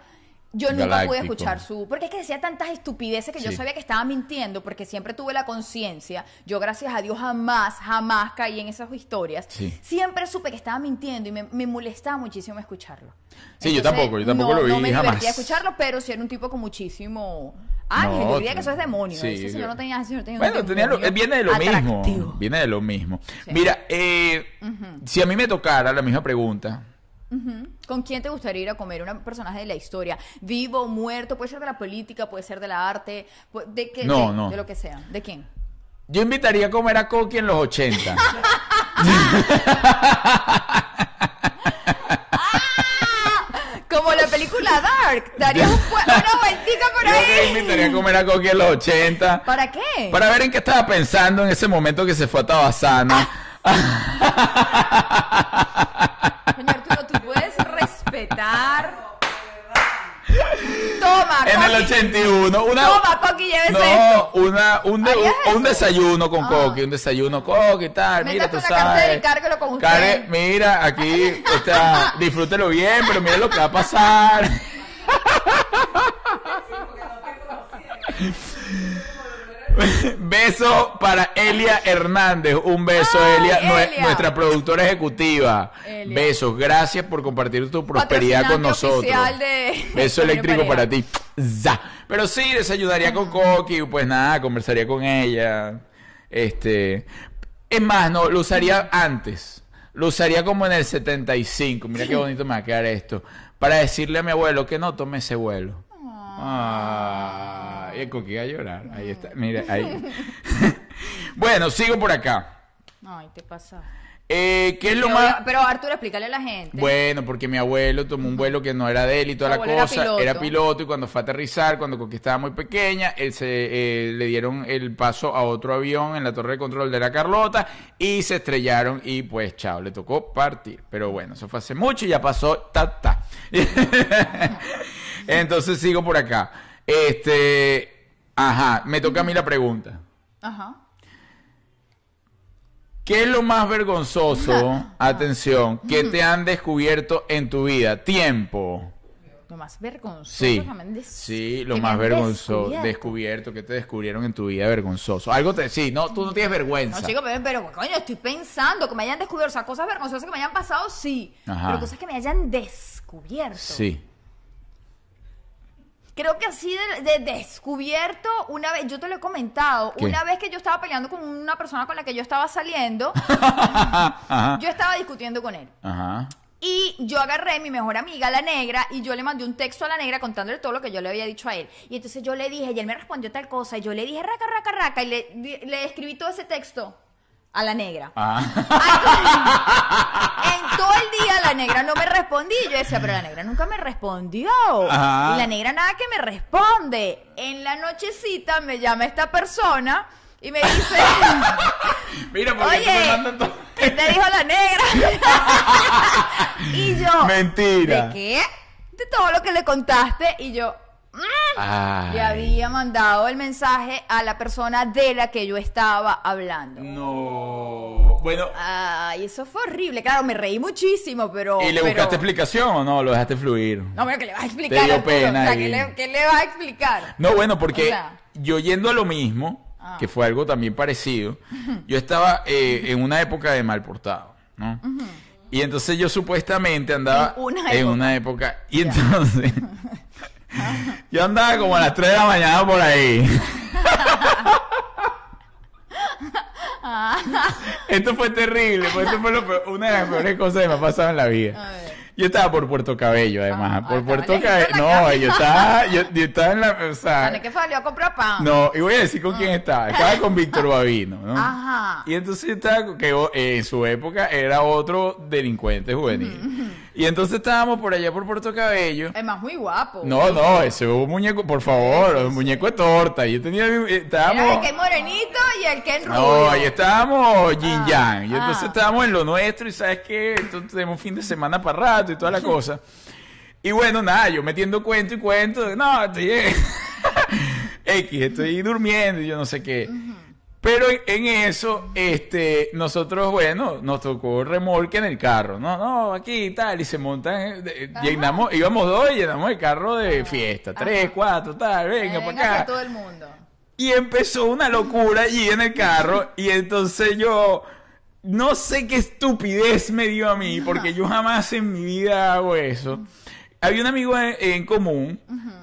Yo nunca pude escuchar su... Porque es que decía tantas estupideces que yo sabía que estaba mintiendo porque siempre tuve la conciencia. Yo, gracias a Dios, jamás, jamás caí en esas historias. Sí. Siempre supe que estaba mintiendo y me, me molestaba muchísimo escucharlo. Sí, yo tampoco, yo tampoco no, lo vi No me jamás. escucharlo, pero sí era un tipo con muchísimo... Ángel, No, yo diría que eso es demonio. sí, ese señor yo- no tenía, ese señor tenía un Bueno, tenía lo- demonio viene de lo atractivo. mismo. Viene de lo mismo. Sí. Mira, eh, si a mí me tocara la misma pregunta, ¿Con quién te gustaría ir a comer? Un personaje de la historia, vivo, muerto, puede ser de la política, puede ser de la arte, de qué, No, de, no. de lo que sea. ¿De quién? yo invitaría a comer a Coqui en los 80. Como la película Dark, darías un una vueltica por Yo que ahí. invitaría a comer a Coqui en los 80. ¿Para qué? Para ver en qué estaba pensando en ese momento que se fue a Tabasana. Señor Arturo, tú puedes respetar. Toma, en el Coqui. 81. Una, Toma, Coqui, llévese esto. no, una, un, de- ¿Harías un, un desayuno con Ah. Coqui, un desayuno Coqui y tal. Mira, tú una cartera sabes. y con usted. Cargue- mira, aquí, o sea, disfrútelo bien, pero mira lo que va a pasar. Beso para Elia Hernández. Un beso, Ay, Elia, nue- Elia. nuestra productora ejecutiva. Elia. Besos, gracias por compartir tu prosperidad con nosotros. de- Beso eléctrico para ti. Za. Pero sí, desayunaría con Coqui, pues nada, conversaría con ella. Este. Es más, no, lo usaría antes. Lo usaría como en el 75. Mira qué bonito me va a quedar esto. Para decirle a mi abuelo que no tome ese vuelo. Ah, y el Coqui va a llorar. Ahí está. Mira, ahí. bueno, sigo por acá. Ay, te pasa. Eh, ¿Qué es lo Pero, más.? pero Arturo, explícale a la gente. Bueno, porque mi abuelo tomó un vuelo que no era de él y toda la abuelo era cosa. piloto. Era piloto y cuando fue a aterrizar, cuando Coqui estaba muy pequeña, él se, eh, le dieron el paso a otro avión en la torre de control de la Carlota y se estrellaron y pues chao, le tocó partir. Pero bueno, eso fue hace mucho y ya pasó, ta, ta. Entonces sigo por acá. Este, ajá, me toca a mí la pregunta. Ajá. ¿Qué es lo más vergonzoso, atención, que te han descubierto en tu vida? Tiempo. Lo más vergonzoso Sí, que me han des- sí, lo que me más han vergonzoso, descubierto. descubierto, que te descubrieron en tu vida vergonzoso. Algo te, sí, no, tú no tienes vergüenza. No, chico, pero, pero, coño, estoy pensando que me hayan descubierto. O sea, cosas vergonzosas que me hayan pasado, sí. Ajá. Pero cosas que me hayan descubierto. Sí. Creo que así de, de descubierto, una vez, yo te lo he comentado, ¿Qué? una vez que yo estaba peleando con una persona con la que yo estaba saliendo, yo estaba discutiendo con él. Ajá. Y yo agarré a mi mejor amiga, la negra, y yo le mandé un texto a la negra contándole todo lo que yo le había dicho a él. Y entonces yo le dije, y él me respondió tal cosa, y yo le dije raca, raca, raca, y le escribí todo ese texto a la negra. Ah. En todo el día la negra no me respondía. Yo decía, pero la negra nunca me respondió. Y la negra nada que me responde. En la nochecita me llama esta persona y me dice, Mira, porque tú me oye, mandas todo. ¿qué te dijo la negra? y yo, Mentira. ¿de qué? De todo lo que le contaste. Y yo. Ay. Le había mandado el mensaje a la persona de la que yo estaba hablando. No. Bueno, Ay, eso fue horrible. Claro, me reí muchísimo, pero. ¿y le pero- buscaste explicación o no? Lo dejaste fluir. No, pero ¿qué le vas a explicar? Te dio pena O sea, y- ¿qué le, qué le vas a explicar? No, bueno, porque O sea. yo yendo a lo mismo, Ah. que fue algo también parecido, yo estaba eh, en una época de mal portado, ¿no? Y entonces yo supuestamente andaba En una en época. una época. Y entonces yo andaba como a las 3 de la mañana por ahí. Esto fue terrible, pues esto fue lo peor- una de las peores cosas que me ha pasado en la vida. Yo estaba por Puerto Cabello, además. Ah, por ah, Puerto Cabello. No, yo estaba, yo, yo estaba en la. O sea, ¿Dónde que salió a comprar pan? no, y voy a decir con quién estaba. Estaba con Víctor Babino, ¿no? Ajá. Y entonces yo estaba, que eh, en su época era otro delincuente juvenil. Y entonces estábamos por allá por Puerto Cabello. Es más, muy guapo. No, no, ese es un muñeco, por favor, un muñeco de torta. Yo tenía, mi- eh, Era el estábamos, que es morenito y el que es rubio. no, ahí estábamos yin Ah, yang. Y entonces ah. estábamos en lo nuestro y sabes entonces tenemos fin de semana para rato y toda la cosa. Y bueno, nada, yo metiendo cuento y cuento, no, estoy X, estoy durmiendo y yo no sé qué. Pero en, eso, este, nosotros, bueno, nos tocó remolque en el carro. No, no, aquí y tal, y se montan, eh, llenamos, íbamos dos y llenamos el carro de fiesta. Tres, cuatro, tal, venga, Venga, para acá. todo el mundo. Y empezó una locura allí en el carro. Y entonces yo no sé qué estupidez me dio a mí, porque yo jamás en mi vida hago eso. Había un amigo en, en común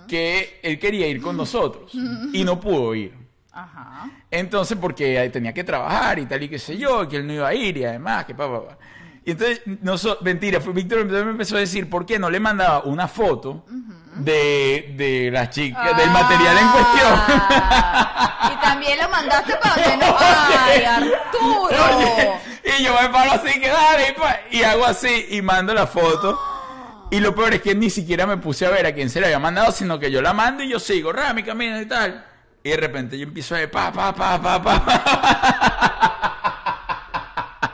que él quería ir con nosotros y no pudo ir. Ajá. Entonces, porque tenía que trabajar y tal y qué sé yo, que él no iba a ir y además, que pa, pa, pa. Y entonces, no so- mentira, fue Víctor me empezó a decir por qué no le mandaba una foto de, de las chicas, del material en cuestión. Ah, y también lo mandaste para donde no. ¡Ay, Arturo! Oye, y yo me paro así, que dale, y, hago así, y mando la foto. Y lo peor es que ni siquiera me puse a ver a quién se la había mandado, sino que yo la mando y yo sigo, ra, mi camino y tal. Y de repente yo empiezo a pa, pa, pa, pa, pa.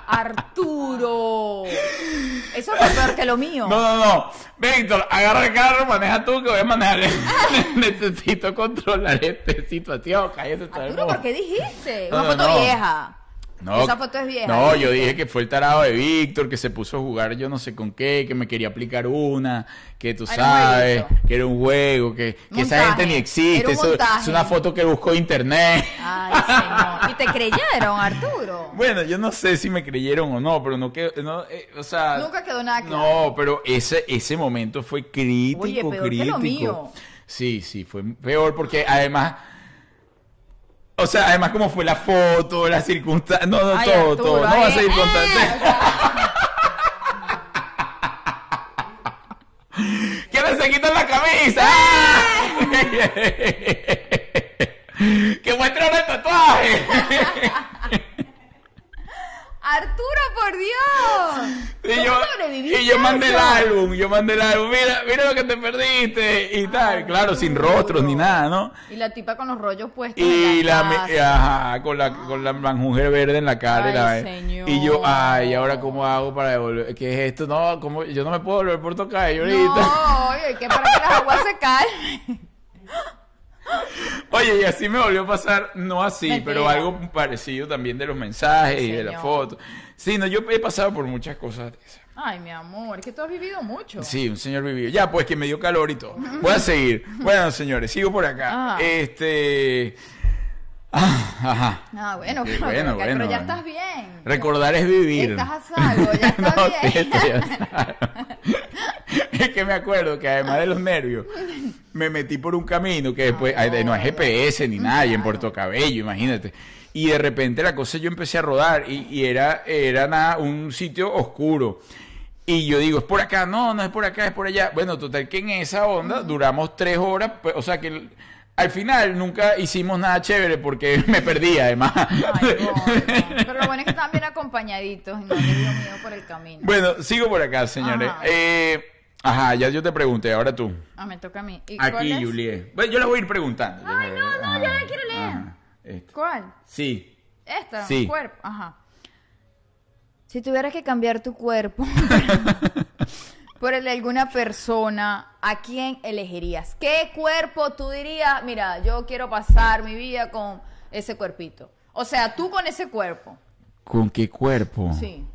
Arturo. Eso fue peor que lo mío. No, no, no. Víctor, agarra el carro, maneja tú, que voy a manejar. Necesito controlar esta situación. Cállate, Arturo, ¿por qué dijiste? No, Una no, foto no. vieja. No, Esa foto es vieja. No, yo dije que fue el tarado de Víctor, que se puso a jugar yo no sé con qué, que me quería aplicar una, que tú sabes, que era un juego, que, que esa gente ni existe. Eso- es una foto que buscó internet. Ay, señor. ¿Y te creyeron, Arturo? Bueno, yo no sé si me creyeron o no, pero no quedó, no, eh, o sea... Nunca quedó nada claro. No, pero ese, ese momento fue crítico, Oye, peor que lo crítico. mío. Sí, sí, fue peor porque además... O sea, además como fue la foto, las circunstancias... No, no, Ay, todo, Arturo, todo. No ay, va a ser eh, circunstancias. o sea, ¡Que no se quitan la camisa! ¡Que muestran el tatuaje! Arturo, por Dios. Y ¿Cómo yo, y yo mandé el álbum, yo mandé el álbum, mira, mira lo que te perdiste y tal, claro, sin rostros ni nada, ¿no? Y la tipa con los rollos puestos. Y en la, ajá, con la, con la verde en la cara. y la- señor. Y yo, ay, ¿ahora cómo hago para devolver? ¿Qué es esto? No, ¿cómo? yo no me puedo volver por tocar ahorita. No, oye, que para que las aguas se calmen. Oye, y así me volvió a pasar, no así, Mentira. pero algo parecido también de los mensajes y de la Señor. foto. Sí, no, yo he pasado por muchas cosas de esas. Ay, mi amor, es que tú has vivido mucho. Sí, un señor vivido. Ya, pues que me dio calor y todo. Voy a seguir. Bueno, señores, sigo por acá. Ah. Este. Ah, ajá. Ah, bueno, Qué pero, bueno, pero bueno, ya bueno. estás bien. Recordar es vivir. Estás a salvo, ya estás No, bien. sí, estoy a salvo. es que me acuerdo que además de los nervios, me metí por un camino que después no hay no. GPS ni nada, y en. Puerto Cabello, imagínate. Y de repente la cosa yo empecé a rodar y, y era, era nada, un sitio oscuro. Y yo digo, es por acá, no, no es por acá, es por allá. Bueno, total que en esa onda duramos tres horas, pues, o sea que el- al final nunca hicimos nada chévere porque me perdí además. Ay. Pero lo bueno es que están bien acompañaditos y no miedo por el camino. bueno, sigo por acá, señores. Eh, ajá, ya yo te pregunté, ahora tú. Ah, me toca a mí. ¿Y cuál Aquí, es? Juliet. Bueno, yo la voy a ir preguntando. Ay, no, no, yo la quiero leer. Ajá, este. ¿Cuál? Sí. Esta, Sí. cuerpo. Ajá. Si tuvieras que cambiar tu cuerpo por el de alguna persona, ¿a quién elegirías? ¿Qué cuerpo tú dirías, mira, yo quiero pasar mi vida con ese cuerpito? O sea, tú con ese cuerpo. ¿Con qué cuerpo? Sí.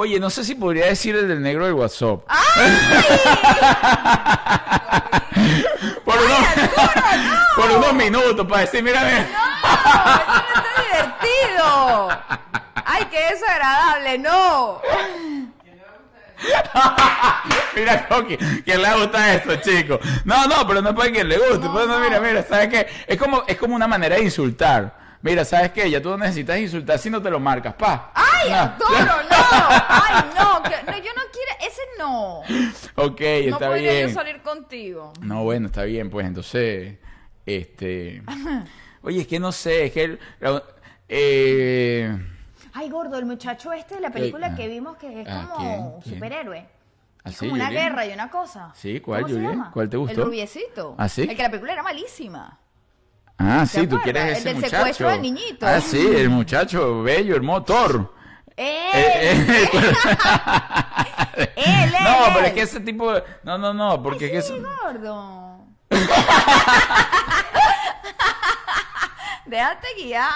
Oye, no sé si podría decir el del negro del WhatsApp. por, unos, por unos minutos para decir, mira, mira. ¡No! ¡Eso no está divertido! ¡Ay, qué desagradable! ¡No! Mira, Coqui, ¿quién le gusta esto, chicos? No, no, pero no es para quien le guste. No, pues, no, no. mira, mira, ¿sabes qué? Es como, es como una manera de insultar. Mira, ¿sabes qué? Ya tú no necesitas insultar si no te lo marcas, pa. ¡Ay, No. Arturo, no! ¡Ay, no! que- no, yo no quiero... Ese no. Ok, No está podría bien. yo salir contigo. No, bueno, está bien, pues entonces, este... Oye, es que no sé, es que... el- la- eh, Ay, gordo, el muchacho este de la película ah. que vimos que es Ah, como ¿quién? Superhéroe. ¿Ah, Es sí, como una Julián? guerra y una cosa. Sí, ¿cuál, ¿Cómo se Julián? llama? ¿Cuál te gustó? El rubiecito. ¿Ah, sí? El que la película era malísima. Ah, ¿Te sí, tú acuerdas? quieres El ese del muchacho. secuestro del niñito. Ah, sí, el muchacho bello, hermoso, Thor. ¡Él! Eh, eh, ¡Él, él, no, pero es que ese tipo... de- No, no, no, porque es que... Eso- gordo. Déjate guiar.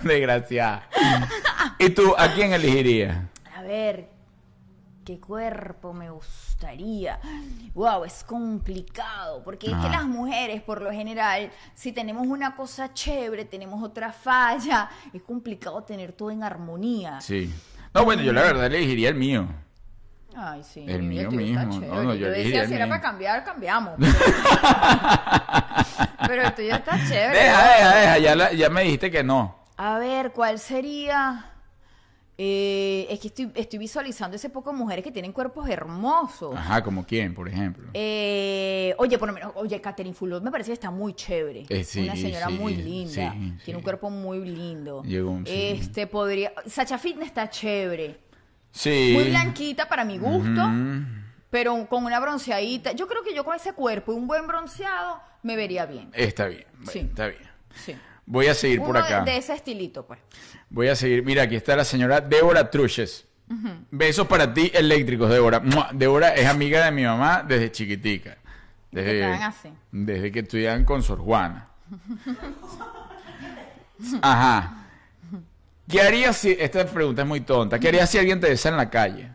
Desgraciada. ¿Y tú, a quién elegirías? A ver, ¿qué cuerpo me gustaría? Wow, es complicado, porque es que las mujeres, por lo general, si tenemos una cosa chévere, tenemos otra falla, es complicado tener todo en armonía. Sí. No, bueno, yo la verdad elegiría el mío. Ay, sí. El mío mismo. No, no, yo decía, si era para cambiar, cambiamos. Pero, pero el tuyo está chévere. Deja, deja, deja, ya, la- ya me dijiste que no. A ver, ¿cuál sería? Eh, es que estoy, estoy visualizando ese poco mujeres que tienen cuerpos hermosos. Ajá, como quién, por ejemplo. Eh, oye, por lo menos, oye, Catherine Fulop me parece que está muy chévere. Eh, sí, Una señora sí, muy linda. sí, Tiene un cuerpo muy lindo. Llegó un-. Este podría. Sacha Fitness está chévere. Sí. Muy blanquita para mi gusto, pero con una bronceadita. Yo creo que yo con ese cuerpo y un buen bronceado me vería bien. Está bien, bueno, Sí. está bien. Sí. Voy a seguir por de- acá. de ese estilito, pues. Voy a seguir. Mira, aquí está la señora Débora Truches. Besos para ti, eléctricos, Débora. ¡Mua! Débora es amiga de mi mamá desde chiquitica. Desde, ¿Qué tal así? desde que estudiaban con Sor Juana. Ajá. ¿Qué harías si... Esta pregunta es muy tonta. ¿Qué harías si alguien te besa en la calle?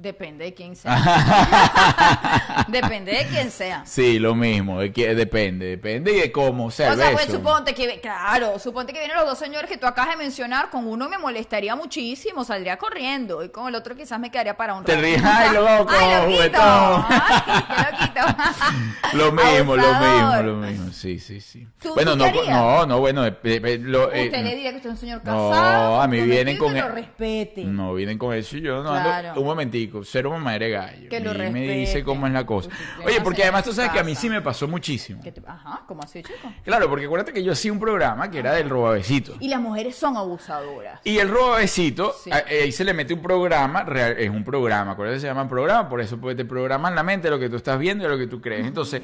Depende de quién sea. Depende de quién sea. Sí, lo mismo. de que- depende, depende y de cómo sea O sea, pues suponte que, claro, suponte que vienen los dos señores que tú acabas de mencionar, con uno me molestaría muchísimo, saldría corriendo, y con el otro quizás me quedaría para un Te rato. ríes, ay, loco, ¡Ay, loquito! juguetón. ¡Ay, qué loquito! Lo mismo, lo mismo, lo mismo. Sí, sí, sí. ¿Tú- bueno, tú no, no, no, bueno, eh, eh, lo, eh, Usted le diría que usted es un señor no, casado, a mí vienen con que el- lo respete. No, vienen con eso y yo no ando- Claro. un momentico, cero mamadera de gallo. Que lo y me dice cómo es la cosa. Oye, porque además tú sabes que a mí sí me pasó muchísimo. ¿Qué te- Ajá, ¿cómo así, chico? Claro, porque acuérdate que yo hacía un programa que era del robabecito. Y las mujeres son abusadoras. Y el robabecito, Sí. a- ahí se le mete un programa, real- es un programa, acuérdate que se llama programa, por eso pues, te programan la mente lo que tú estás viendo y lo que tú crees. Entonces,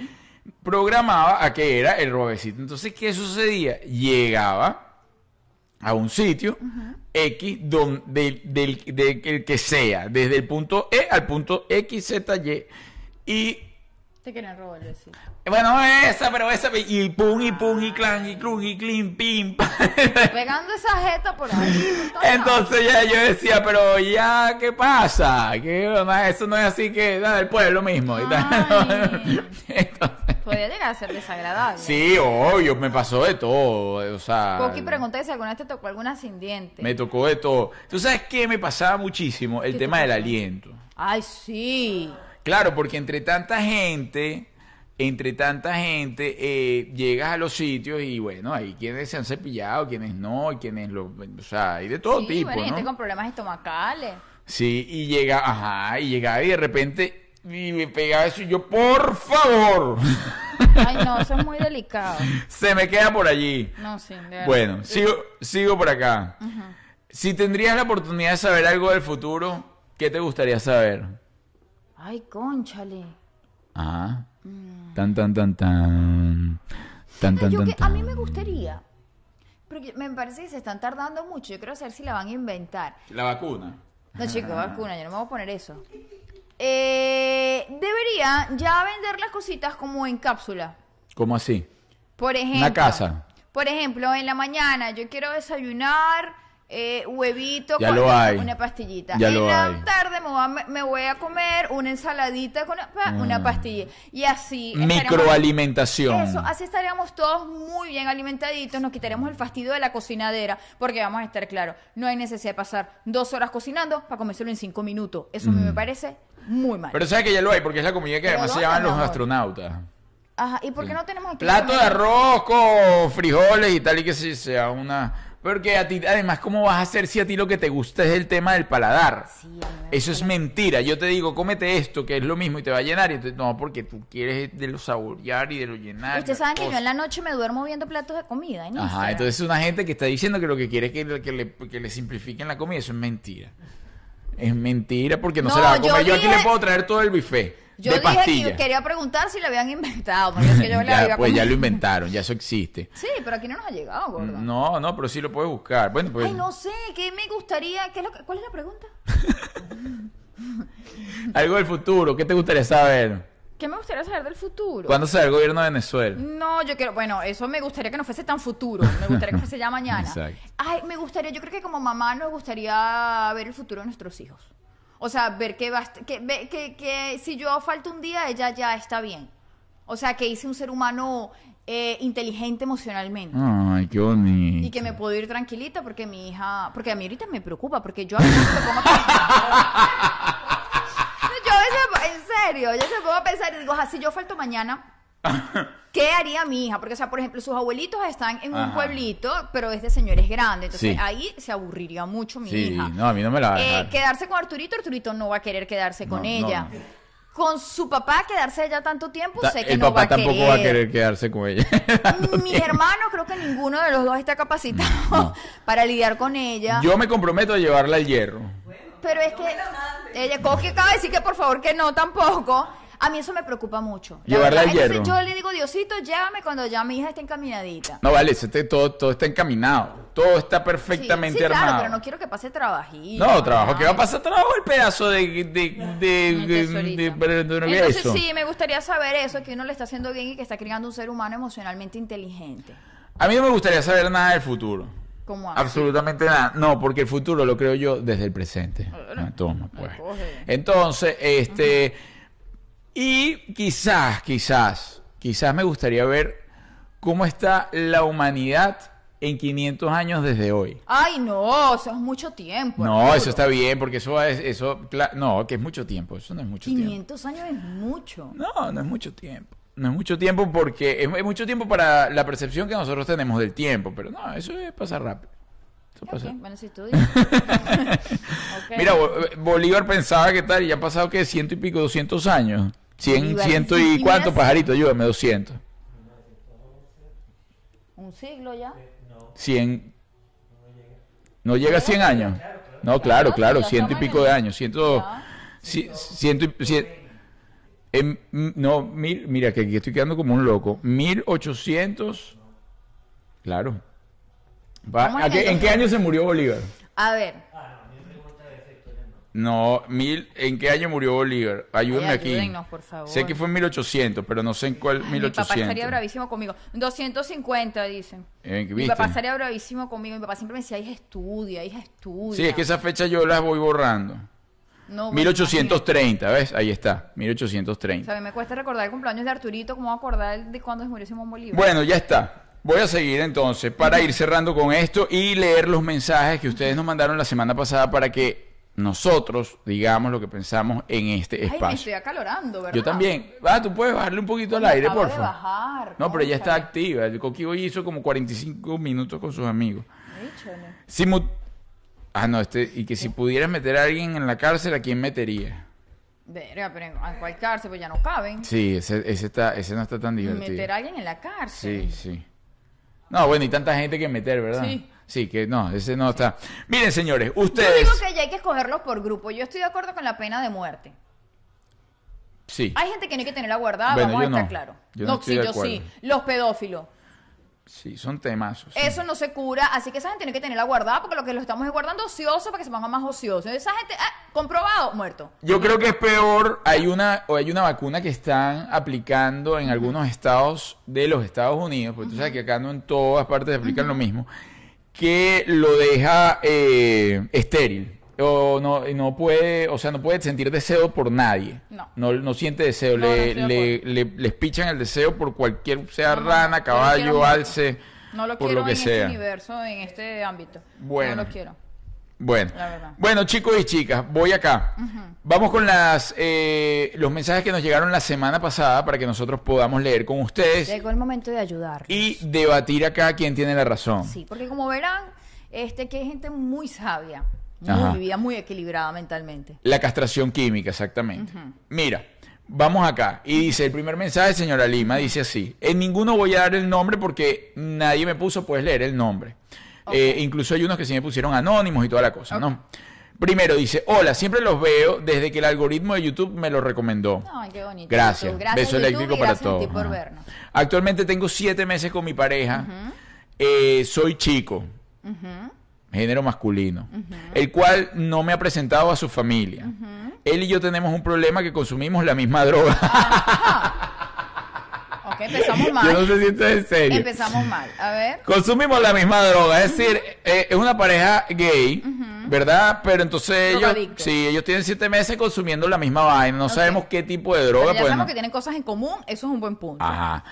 programaba a que era el robabecito. Entonces, ¿qué sucedía? Llegaba a un sitio X donde, del, del- el que sea, desde el punto E al punto X, Z, Y, y Te quieren robar. Bueno, esa, pero esa, y pum, y pum, y clan, y clun, y clean, pim, pam. Pegando esa jeta por ahí. por todos lados. Entonces ya yo decía, pero ya, ¿qué pasa? ¿Qué, onda? eso no es así que nada, el pueblo mismo. y tal. Entonces, Podría llegar a ser desagradable. sí, obvio, me pasó de todo. O sea, Coqui pregunté si alguna vez te tocó alguna sin diente. me tocó de todo. ¿Tú sabes qué me pasaba muchísimo? El ¿Qué tema te del aliento. Ay, sí. Claro, porque entre tanta gente, entre tanta gente, eh, llegas a los sitios y bueno, hay quienes se han cepillado, quienes no, y quienes lo, o sea, hay de todo sí, tipo, bueno, hay gente ¿no? con problemas estomacales. Sí, y llega, ajá, y llegaba y de repente y me pegaba eso y yo, por favor, Ay, no, eso es muy delicado. se me queda por allí. No, sí, de verdad. Bueno, sigo, sigo por acá. Si tendrías la oportunidad de saber algo del futuro, ¿qué te gustaría saber? Ay, conchale. Ajá. Tan, tan, tan, tan. Tan, Ay, tan, yo tan, que, a mí tan. me gustaría. Porque me parece que se están tardando mucho. Yo quiero saber si la van a inventar. La vacuna. No, chico, vacuna, yo no me voy a poner eso. Eh, debería ya vender las cositas como en cápsula. ¿Cómo así? Por ejemplo. Una casa. Por ejemplo, en la mañana yo quiero desayunar eh, huevito Ya con lo hay. una pastillita. Ya en lo la hay. tarde me voy, a, me voy a comer una ensaladita con una, Mm. una pastilla. Y así. Microalimentación. Eso, así estaríamos todos muy bien alimentaditos, nos quitaríamos el fastidio de la cocinadera, porque vamos a estar claros, no hay necesidad de pasar dos horas cocinando para comérselo en cinco minutos. Eso a mí me parece muy mal. Pero sabes que ya lo hay, porque es la comida que ¿Pero además se llaman los amor? astronautas. Ajá, ¿y por qué no tenemos aquí? Plato de arroz con frijoles y tal y que sí sea una... Porque a ti, además, ¿cómo vas a hacer si a ti lo que te gusta es el tema del paladar? Sí, Eso es mentira. Yo te digo, cómete esto, que es lo mismo y te va a llenar. Y tú- no, porque tú quieres de lo saborear y de lo llenar. y Ustedes saben que yo en la noche me duermo viendo platos de comida en Ajá, entonces es una gente que está diciendo que lo que quiere es que, que le, que le simplifiquen la comida. Eso es mentira. Es mentira porque no, No, se la va a comer. Yo, aquí dije- le puedo traer todo el buffet Yo de dije que quería preguntar si lo habían inventado, porque es que yo Ya, pues ya lo inventaron, ya eso existe. Sí, pero aquí no nos ha llegado, gordo. No, no, pero sí lo puedes buscar. Bueno, pues Ay, no sé, ¿qué me gustaría? ¿Qué es lo que- ¿Cuál es la pregunta? algo del futuro. ¿Qué te gustaría saber? ¿Qué me gustaría saber del futuro? ¿Cuándo será el gobierno de Venezuela? No, yo quiero, bueno, eso me gustaría que no fuese tan futuro, me gustaría que fuese ya mañana. Exacto. Ay, me gustaría, yo creo que como mamá nos gustaría ver el futuro de nuestros hijos. O sea, ver que, bast- que, que, que si yo falto un día, ella ya está bien. O sea, que hice un ser humano eh, inteligente emocionalmente. Ay, qué bonito. Y que me puedo ir tranquilita porque mi hija, porque a mí ahorita me preocupa, porque yo a veces me pongo a pensar, yo a veces, en serio, yo se pongo a pensar y digo, "Ah, si yo falto mañana, ¿qué haría mi hija? Porque, o sea, por ejemplo, sus abuelitos están en un pueblito, pero es de señores grandes, entonces Sí. ahí se aburriría mucho mi Sí, hija. no, a mí no me la va a Eh, dejar. quedarse con Arturito, Arturito no va a querer quedarse con No, no, ella. no. Con su papá quedarse allá tanto tiempo, Ta- sé que el no papá va a tampoco querer. va a querer quedarse con ella. Mis hermanos, creo que ninguno de los dos está capacitado para lidiar con ella. Yo me comprometo a llevarla al hierro. Pero es que ella, Coqui acaba de decir que por favor que no tampoco. A mí eso me preocupa mucho. la Llevarla verdad. al Entonces hierro. yo le digo, Diosito, llévame cuando ya mi hija esté encaminadita. No, vale, eso te- todo, todo está encaminado. Todo está perfectamente sí, claro, armado. pero no quiero que pase trabajito. No, trabajo. ¿Qué va a pasar? Trabajo el pedazo de... de, de, de, tesorito. de- Entonces eso. sí, me gustaría saber eso, que uno le está haciendo bien y que está criando un ser humano emocionalmente inteligente. A mí no me gustaría saber nada del futuro. Absolutamente nada. No, porque el futuro lo creo yo desde el presente. Toma, pues. Entonces, este. Y quizás, quizás, quizás me gustaría ver cómo está la humanidad en 500 años desde hoy. Ay, no, eso es mucho tiempo. No, eso está bien, porque eso es. Eso, no, que es mucho tiempo. Eso no es mucho tiempo. 500 años es mucho. No, no es mucho tiempo. No es mucho tiempo porque es, mucho tiempo para la percepción que nosotros tenemos del tiempo, pero no, eso es pasar rápido. Eso pasa. Ok, bueno, si tú dices. Ok. Mira, Bo- Bolívar pensaba que tal, y ya ha pasado que ciento y pico, 200 años. 100, Bolívar, ciento y cuánto, pajarito, ayúdame, 200. Un siglo ya. 100. ¿No llega a 100 años? No, claro, Claro, ciento y pico de años. Ciento, ciento y... cien- m- no, mil, mira, que aquí estoy quedando como un loco. 1800... Claro. Va- Vamos ¿a en qué- ¿En qué año se murió Bolívar? A ver. No, mil, ¿en qué año murió Bolívar? Ayúdenme Ay, aquí. ayúdennos, por favor. Sé que fue en 1800, pero no sé en cuál Ay, Mi 1800. papá estaría bravísimo conmigo. 250, dicen. Eh, Mi papá estaría bravísimo conmigo. Mi papá siempre me decía, hija, estudia, hija, estudia. Sí, es que esa fecha yo las voy borrando. No, bueno, 1830, ¿ves? Ahí está, O 1830. sea, a mí me cuesta recordar el cumpleaños de Arturito, ¿cómo acordar de cuándo murió Simón Bolívar? Bueno, ya está. Voy a seguir entonces para ir cerrando con esto y leer los mensajes que ustedes nos mandaron la semana pasada para que nosotros digamos lo que pensamos en este Ay, me estoy acalorando, ¿verdad? Yo también. Ah, tú puedes bajarle un poquito al aire, por favor. No, pero ella está activa. El Coqui hoy hizo como 45 minutos con sus amigos. Simu- ah, no, este, y que si pudieras meter a alguien en la cárcel, ¿a quién metería? Verga, pero en, en cuál cárcel, pues ya no caben. Sí, ese, ese, está, ese no está tan divertido. Meter a alguien en la cárcel. Sí, sí. No, bueno, y tanta gente que meter, ¿verdad? Sí. Sí, que no, ese no está. Miren, señores, Yo ustedes. digo que ya hay que escogerlos por grupo. Yo estoy de acuerdo con la pena de muerte. Sí. Hay gente que no hay que tenerla guardada, Bueno, vamos a yo estar no. claros. Yo no no, estoy sí, de yo sí. Los pedófilos. Sí, son temazos. sí. Eso no se cura, así que esa gente tiene que tenerla guardada porque lo que lo estamos es guardando ocioso para que se ponga más ocioso. Esa gente, ah, comprobado, muerto. Yo creo que es peor, hay una, o hay una vacuna que están aplicando en algunos estados de los Estados Unidos, porque tú sabes que acá no en todas partes se aplican lo mismo, que lo deja eh, estéril. O no, y no puede, o sea, no puede sentir deseo por nadie. No. No, no siente deseo. No, no le, le, le- les pichan el deseo por cualquier, sea rana, caballo, alce, No lo por quiero lo que en sea. este universo, en este ámbito. Bueno. No lo quiero. Bueno, La verdad. bueno chicos y chicas, voy acá. Vamos con las eh, los mensajes que nos llegaron la semana pasada para que nosotros podamos leer con ustedes Llegó el momento de ayudar. y debatir acá quién tiene la razón. Sí, porque como verán, este que hay gente muy sabia, Ajá. muy vivida, muy equilibrada mentalmente. La castración química, exactamente. Mira, vamos acá. Y dice, el primer mensaje, señora Lima, dice así. En ninguno voy a dar el nombre porque nadie me puso, puedes leer el nombre. Eh, incluso hay unos que sí me pusieron anónimos y toda la cosa, ¿no? Primero dice, hola, siempre los veo desde que el algoritmo de YouTube me lo recomendó. Ay, qué bonito. Gracias. YouTube. Gracias, Beso eléctrico para todos. por vernos. Actualmente tengo siete meses con mi pareja. Eh, soy chico. Género masculino. El cual no me ha presentado a su familia. Él y yo tenemos un problema que consumimos la misma droga. Ok, empezamos yo no mal. sé si esto es en serio. Empezamos mal. A ver. Consumimos la misma droga, es decir, eh, es una pareja gay, ¿verdad? Pero entonces ellos, sí, ellos tienen siete meses consumiendo la misma vaina, no sabemos qué tipo de droga. Pero ya pues, sabemos no- que tienen cosas en común, eso es un buen punto. Ajá.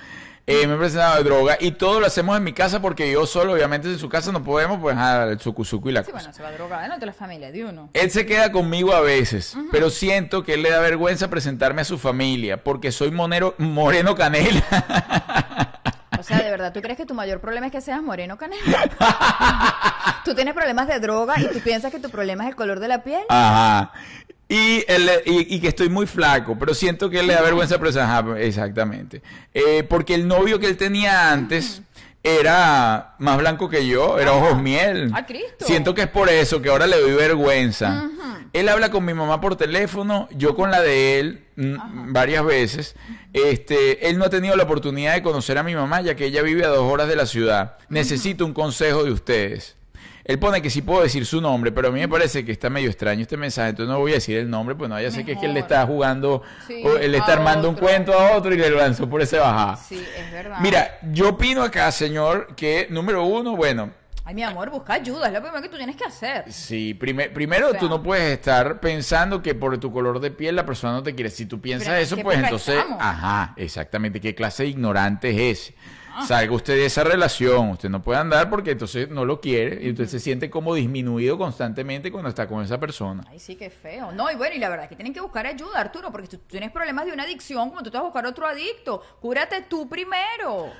Eh, me he presentado de droga y todo lo hacemos en mi casa porque yo solo, obviamente, en su casa no podemos, pues, ah, el sucusuco y la Sí, cosa. bueno, se va a drogar, no de la familia de uno. Él se queda conmigo a veces, pero siento que él le da vergüenza presentarme a su familia porque soy monero, moreno canela. O sea, de verdad, ¿tú crees que tu mayor problema es que seas moreno canela? tú tienes problemas de droga y tú piensas que tu problema es el color de la piel. Ajá. Y, él, y, y que estoy muy flaco, pero siento que él le da vergüenza presentarme. Exactamente. Eh, porque el novio que él tenía antes era más blanco que yo, era ojos miel. ¡Ay, Cristo! Siento que es por eso que ahora le doy vergüenza. Él habla con mi mamá por teléfono, yo con la de él mm, varias veces. Este, él no ha tenido la oportunidad de conocer a mi mamá ya que ella vive a dos horas de la ciudad. Necesito un consejo de ustedes. Él pone que sí puedo decir su nombre, pero a mí me parece que está medio extraño este mensaje, entonces no voy a decir el nombre, pues no, ya sé que es que él le Mejor. está jugando, Sí, o él le está armando un cuento a otro y le lanzó por ese bajada. Sí, es verdad. Mira, yo opino acá, señor, que número uno, bueno, Ay, mi amor, busca ayuda, es lo primero que tú tienes que hacer. Sí, prime- primero O sea- tú no puedes estar pensando que por tu color de piel la persona no te quiere. Si tú piensas Pero ¿en eso, pues entonces, estamos? ajá, exactamente, ¿qué clase de ignorante es ese? Salga usted de esa relación, usted no puede andar porque entonces no lo quiere y usted se siente como disminuido constantemente cuando está con esa persona. Ay, sí, qué feo. No, y bueno, y la verdad es que tienen que buscar ayuda, Arturo, porque si tú tienes problemas de una adicción, como tú te vas a buscar otro adicto, cúrate tú primero.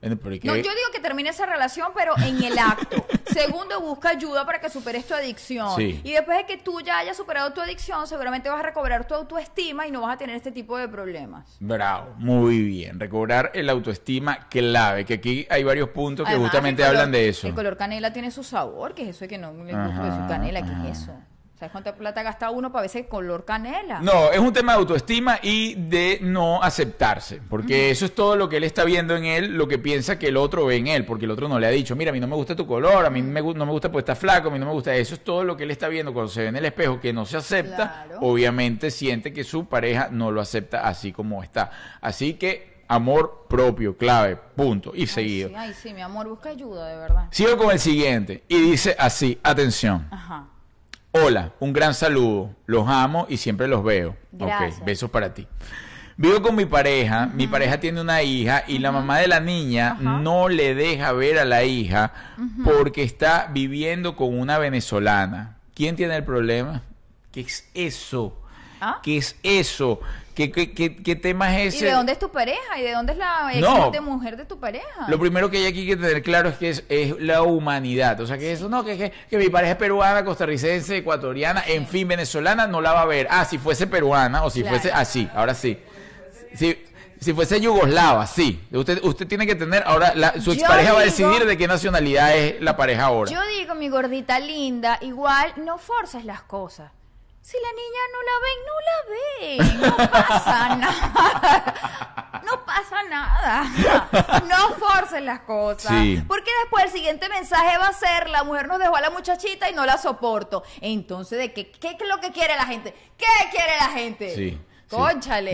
No, yo digo que termine esa relación, pero en el acto. Segundo, busca ayuda para que superes tu adicción. Sí. Y después de que tú ya hayas superado tu adicción, seguramente vas a recobrar tu autoestima y no vas a tener este tipo de problemas. Bravo, muy bien. Recobrar el autoestima clave, que aquí hay varios puntos que justamente color- hablan de eso. El color canela tiene su sabor, que es eso de que no le gusta decir canela, ¿qué ajá. es eso? ¿Sabes cuánta plata gasta uno para veces color canela? No, es un tema de autoestima y de no aceptarse, porque eso es todo lo que él está viendo en él, lo que piensa que el otro ve en él, porque el otro no le ha dicho, mira, a mí no me gusta tu color, a mí me no me gusta porque estás flaco, a mí no me gusta, eso es todo lo que él está viendo cuando se ve en el espejo, que no se acepta, Claro. obviamente siente que su pareja no lo acepta así como está. Así que amor propio, clave, punto, y Ay, seguido. sí, ay, sí, mi amor, busca ayuda, de verdad. Sigo con el siguiente, y dice así, atención. Ajá. Hola, un gran saludo. Los amo y siempre los veo. Gracias. Ok, besos para ti. Vivo con mi pareja, mi pareja tiene una hija y la mamá de la niña no le deja ver a la hija porque está viviendo con una venezolana. ¿Quién tiene el problema? ¿Qué es eso? ¿Ah? ¿Qué es eso? ¿Qué, qué, qué- qué tema es ¿Y ese? de dónde es tu pareja? ¿Y de dónde es la ex No. de mujer de tu pareja? Lo primero que hay aquí que tener claro es que es, es la humanidad. O sea, que eso no, que, que, que mi pareja es peruana, costarricense, ecuatoriana, en fin, venezolana, no la va a ver. Ah, si fuese peruana o si Claro. fuese así, ahora sí. Si, si fuese yugoslava, sí. Usted, usted tiene que tener, ahora la- su expareja va a decidir de qué nacionalidad es la pareja ahora. Yo digo, mi gordita linda, igual no forces las cosas. Si la niña no la ven, no la ven. No pasa nada. No pasa nada. No forces las cosas. Sí. Porque después el siguiente mensaje va a ser, la mujer nos dejó a la muchachita y no la soporto. Entonces, ¿de qué, qué es lo que quiere la gente? ¿Qué quiere la gente? Sí. Sí.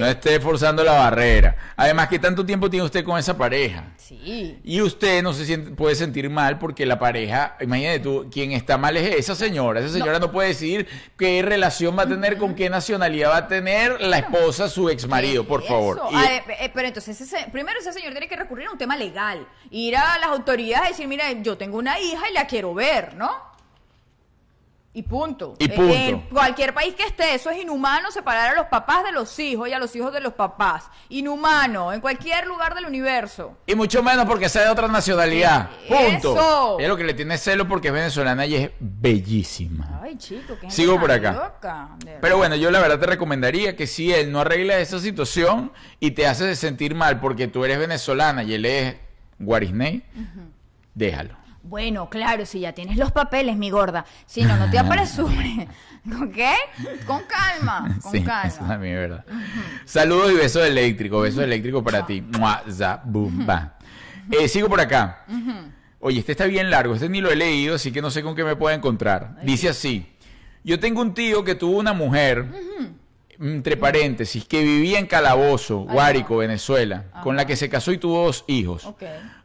No esté forzando la barrera. Además, ¿qué tanto tiempo tiene usted con esa pareja? Sí. Y usted no se siente, puede sentir mal porque la pareja, imagínate tú, quien está mal es esa señora. Esa señora no, puede decidir qué relación va a tener, con qué nacionalidad va a tener la esposa, su ex marido, por ¿Qué favor. Y- Ah, eh, pero entonces, ese- primero ese señor tiene que recurrir a un tema legal. Ir a las autoridades y decir, mira, yo tengo una hija y la quiero ver, ¿no? Y punto. Y Eh, punto. En cualquier país que esté, eso es inhumano separar a los papás de los hijos y a los hijos de los papás. Inhumano, en cualquier lugar del universo. Y mucho menos porque sea de otra nacionalidad. Punto. Eso. Es lo que le tiene celo porque es venezolana y es bellísima. Ay, chico, qué Sigo por acá. loca. Pero bueno, yo la verdad te recomendaría que si él no arregla esa situación y te hace sentir mal porque tú eres venezolana y él es guarisney, déjalo. Bueno, claro, si ya tienes los papeles, mi gorda. Si no, no te apresures. ¿Ok? Con calma, con Sí, calma. eso también es verdad. Saludos y besos eléctricos, besos eléctricos para ti. Mua, za, bum, ba. Eh, sigo por acá. Oye, este está bien largo, este ni lo he leído, así que no sé con qué me puedo encontrar. Dice así, yo tengo un tío que tuvo una mujer, entre paréntesis, que vivía en Calabozo, Guárico, Venezuela, con la que se casó y tuvo dos hijos.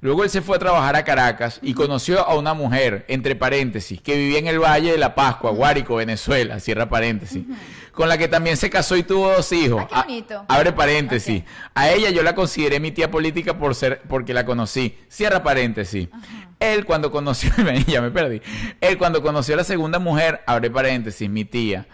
Luego él se fue a trabajar a Caracas y conoció a una mujer, entre paréntesis, que vivía en el Valle de la Pascua, Guárico, Venezuela, cierra paréntesis, con la que también se casó y tuvo dos hijos. Ah, qué A- bonito. abre paréntesis. A ella yo la consideré mi tía política por ser, porque la conocí. Cierra paréntesis. Él cuando conoció, ya me perdí. Él cuando conoció a la segunda mujer, abre paréntesis, mi tía.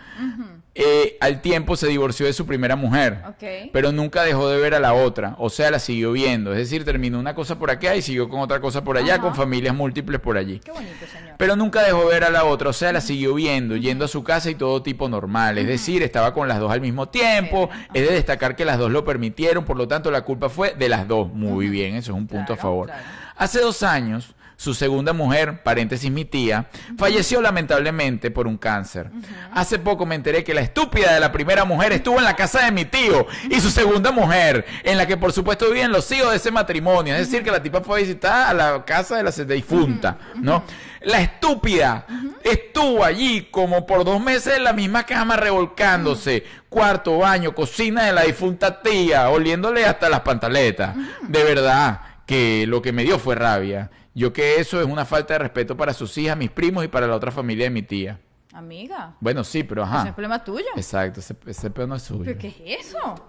eh, al tiempo se divorció de su primera mujer Ok. pero nunca dejó de ver a la otra, o sea, la siguió viendo, es decir, terminó una cosa por acá y siguió con otra cosa por allá, con familias múltiples por allí. Qué bonito, señor. Pero nunca dejó de ver a la otra, o sea, la siguió viendo, yendo a su casa y todo tipo normal, es decir, estaba con las dos al mismo tiempo, es de destacar que las dos lo permitieron, por lo tanto la culpa fue de las dos, muy bien, eso es un punto a favor. claro. Hace dos años, su segunda mujer, paréntesis mi tía, falleció lamentablemente por un cáncer. Hace poco me enteré que la estúpida de la primera mujer estuvo en la casa de mi tío y su segunda mujer, en la que por supuesto viven los hijos de ese matrimonio. Es decir, que la tipa fue a visitar a la casa de la difunta, ¿no? La estúpida estuvo allí como por dos meses en la misma cama revolcándose, cuarto, baño, cocina de la difunta tía, oliéndole hasta las pantaletas. De verdad que lo que me dio fue rabia. Yo que eso es una falta de respeto para sus hijas, mis primos y para la otra familia de mi tía. Amiga, Bueno, sí, pero ese es ajá. problema tuyo. Exacto, ese, ese pedo no es suyo. ¿Pero qué es eso?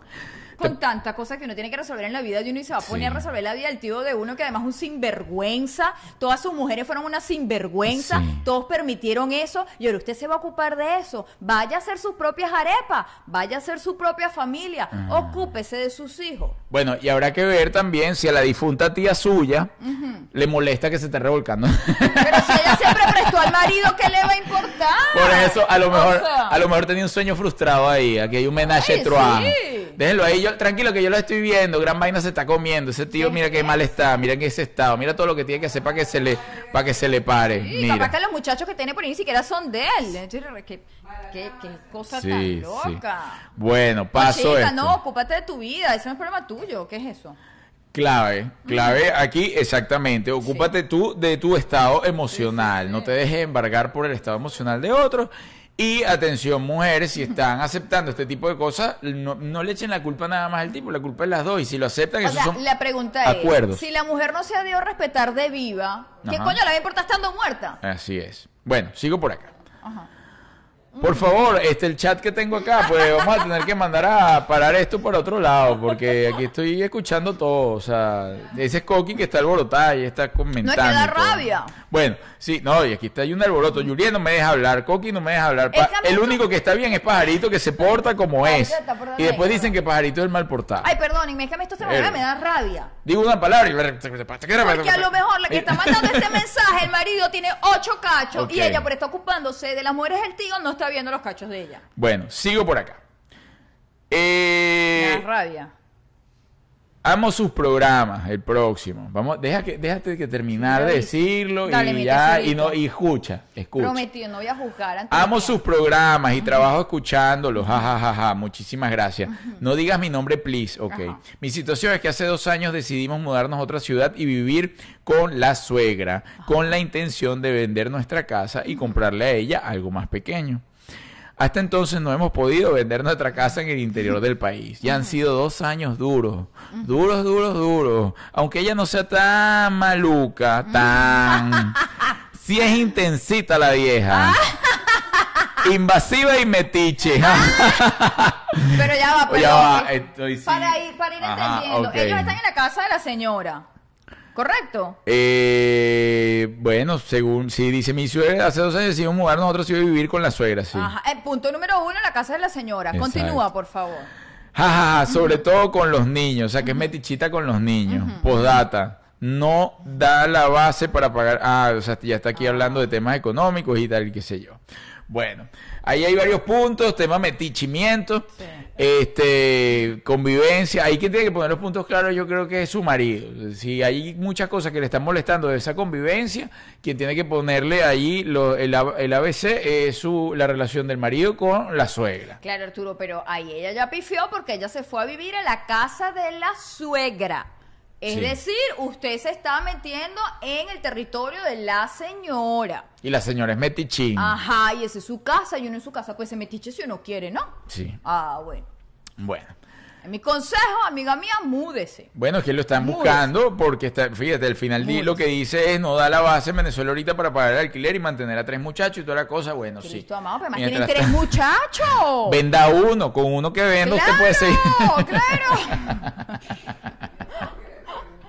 Con tanta cosa que uno tiene que resolver en la vida de uno y se va a poner Sí. a resolver la vida del tío de uno que además es un sinvergüenza. Todas sus mujeres fueron una sinvergüenza. Sí. Todos permitieron eso. Y ahora usted se va a ocupar de eso. Vaya a hacer sus propias arepas. Vaya a hacer su propia familia. Ah. Ocúpese de sus hijos. Bueno, y habrá que ver también si a la difunta tía suya le molesta que se esté revolcando. Pero si ella siempre prestó al marido, ¿qué le va a importar? Por eso, a lo O mejor, sea, a lo mejor tenía un sueño frustrado ahí. Aquí hay un menaje trois. sí. Déjenlo ahí, yo, tranquilo que yo lo estoy viendo, gran vaina se está comiendo, ese tío ¿Qué mira qué mal está, mira en ese estado, mira todo lo que tiene que hacer para que se le, para que se le pare. Sí, mira. capaz que los muchachos que tiene por ahí ni siquiera son de él. ¿Qué, qué, qué cosa Sí, tan sí. loca? Bueno, paso chica, esto. no, ocúpate de tu vida, eso no es problema tuyo. ¿Qué es eso? Clave, clave aquí exactamente. Ocúpate tú de tu estado emocional. sí, No sí. te dejes embargar por el estado emocional de otros. Y atención, mujeres, si están aceptando este tipo de cosas, no, no le echen la culpa nada más al tipo, la culpa es las dos. Y si lo aceptan, O esos sea, son la pregunta acuerdos. es, si la mujer no se dio a respetar de viva, ¿qué Ajá. coño le va a importar estando muerta? Así es. Bueno, sigo por acá. Ajá. Por favor, este el chat que tengo acá, pues vamos a tener que mandar a parar esto por otro lado, porque aquí estoy escuchando todo. O sea, ese es Coqui que está alborotada y está comentando. No, es que da y rabia. Bueno, sí, no, y aquí está hay un alboroto. Julián no me deja hablar, Coqui no me deja hablar. Pa- el único que está bien es Pajarito, que se porta como Ay, es. está, perdón, Y después dicen que Pajarito es el mal portado. Ay, perdónenme, es que a mí esto se me, me da rabia. Digo una palabra y... Porque a lo mejor la que está mandando este mensaje, el marido tiene ocho cachos y ella por estar ocupándose de las mujeres del tío no está viendo los cachos de ella. Bueno, sigo por acá. Me Eh, da rabia. Amo sus programas, el próximo. Vamos, deja que, déjate que terminar de decirlo Dale, y ya, y no, y escucha, escucha. Prometido, no voy a juzgar. antes Amo de- sus programas y trabajo escuchándolos. Ja, ja, ja, ja. Muchísimas gracias. No digas mi nombre, please. Ok. Ajá. Mi situación es que hace dos años decidimos mudarnos a otra ciudad y vivir con la suegra, con la intención de vender nuestra casa y comprarle a ella algo más pequeño. Hasta entonces no hemos podido vender nuestra casa en el interior del país. Ya han sido dos años duros, duros, duros, duros. Aunque ella no sea tan maluca, tan... Sí es intensita la vieja. Invasiva y metiche. Pero ya va, Oye, perdón, va, es- estoy sí. para ir, para ir Ajá, entendiendo. Ellos están en la casa de la señora. ¿Correcto? Eh, bueno, según sí dice mi suegra, hace dos años decidimos mudarnos a otra ciudad y vivir con la suegra, sí. Ajá. El punto número uno, la casa de la señora. Exacto. Continúa, por favor. Ja, ja, ja, sobre todo con los niños, o sea que es metichita con los niños. Postdata, no da la base para pagar. Ah, o sea, ya está aquí hablando de temas económicos y tal, y qué sé yo. Bueno, ahí hay varios puntos, tema metichimiento, Sí. Este, convivencia. Ahí quien tiene que poner los puntos claros, yo creo que es su marido. Si hay muchas cosas que le están molestando de esa convivencia, quien tiene que ponerle ahí lo- el, el ABC es su, la relación del marido con la suegra. Claro, Arturo, pero ahí ella ya pifió porque ella se fue a vivir a la casa de la suegra. Es Sí. decir, usted se está metiendo en el territorio de la señora. Y la señora es metichín. Ajá, y esa es su casa, y uno en su casa pues se metiche si uno quiere, ¿no? Sí. Ah, bueno. Bueno. En mi consejo, amiga mía, múdese. Bueno, es que lo están Múdese. buscando porque está, fíjate, al final Múdese. lo que dice es no da la base en Venezuela ahorita para pagar el alquiler y mantener a tres muchachos y toda la cosa. Bueno, sí. Cristo amado, pero Mientras tres muchachos. Venda uno, con uno que venda usted puede seguir. claro.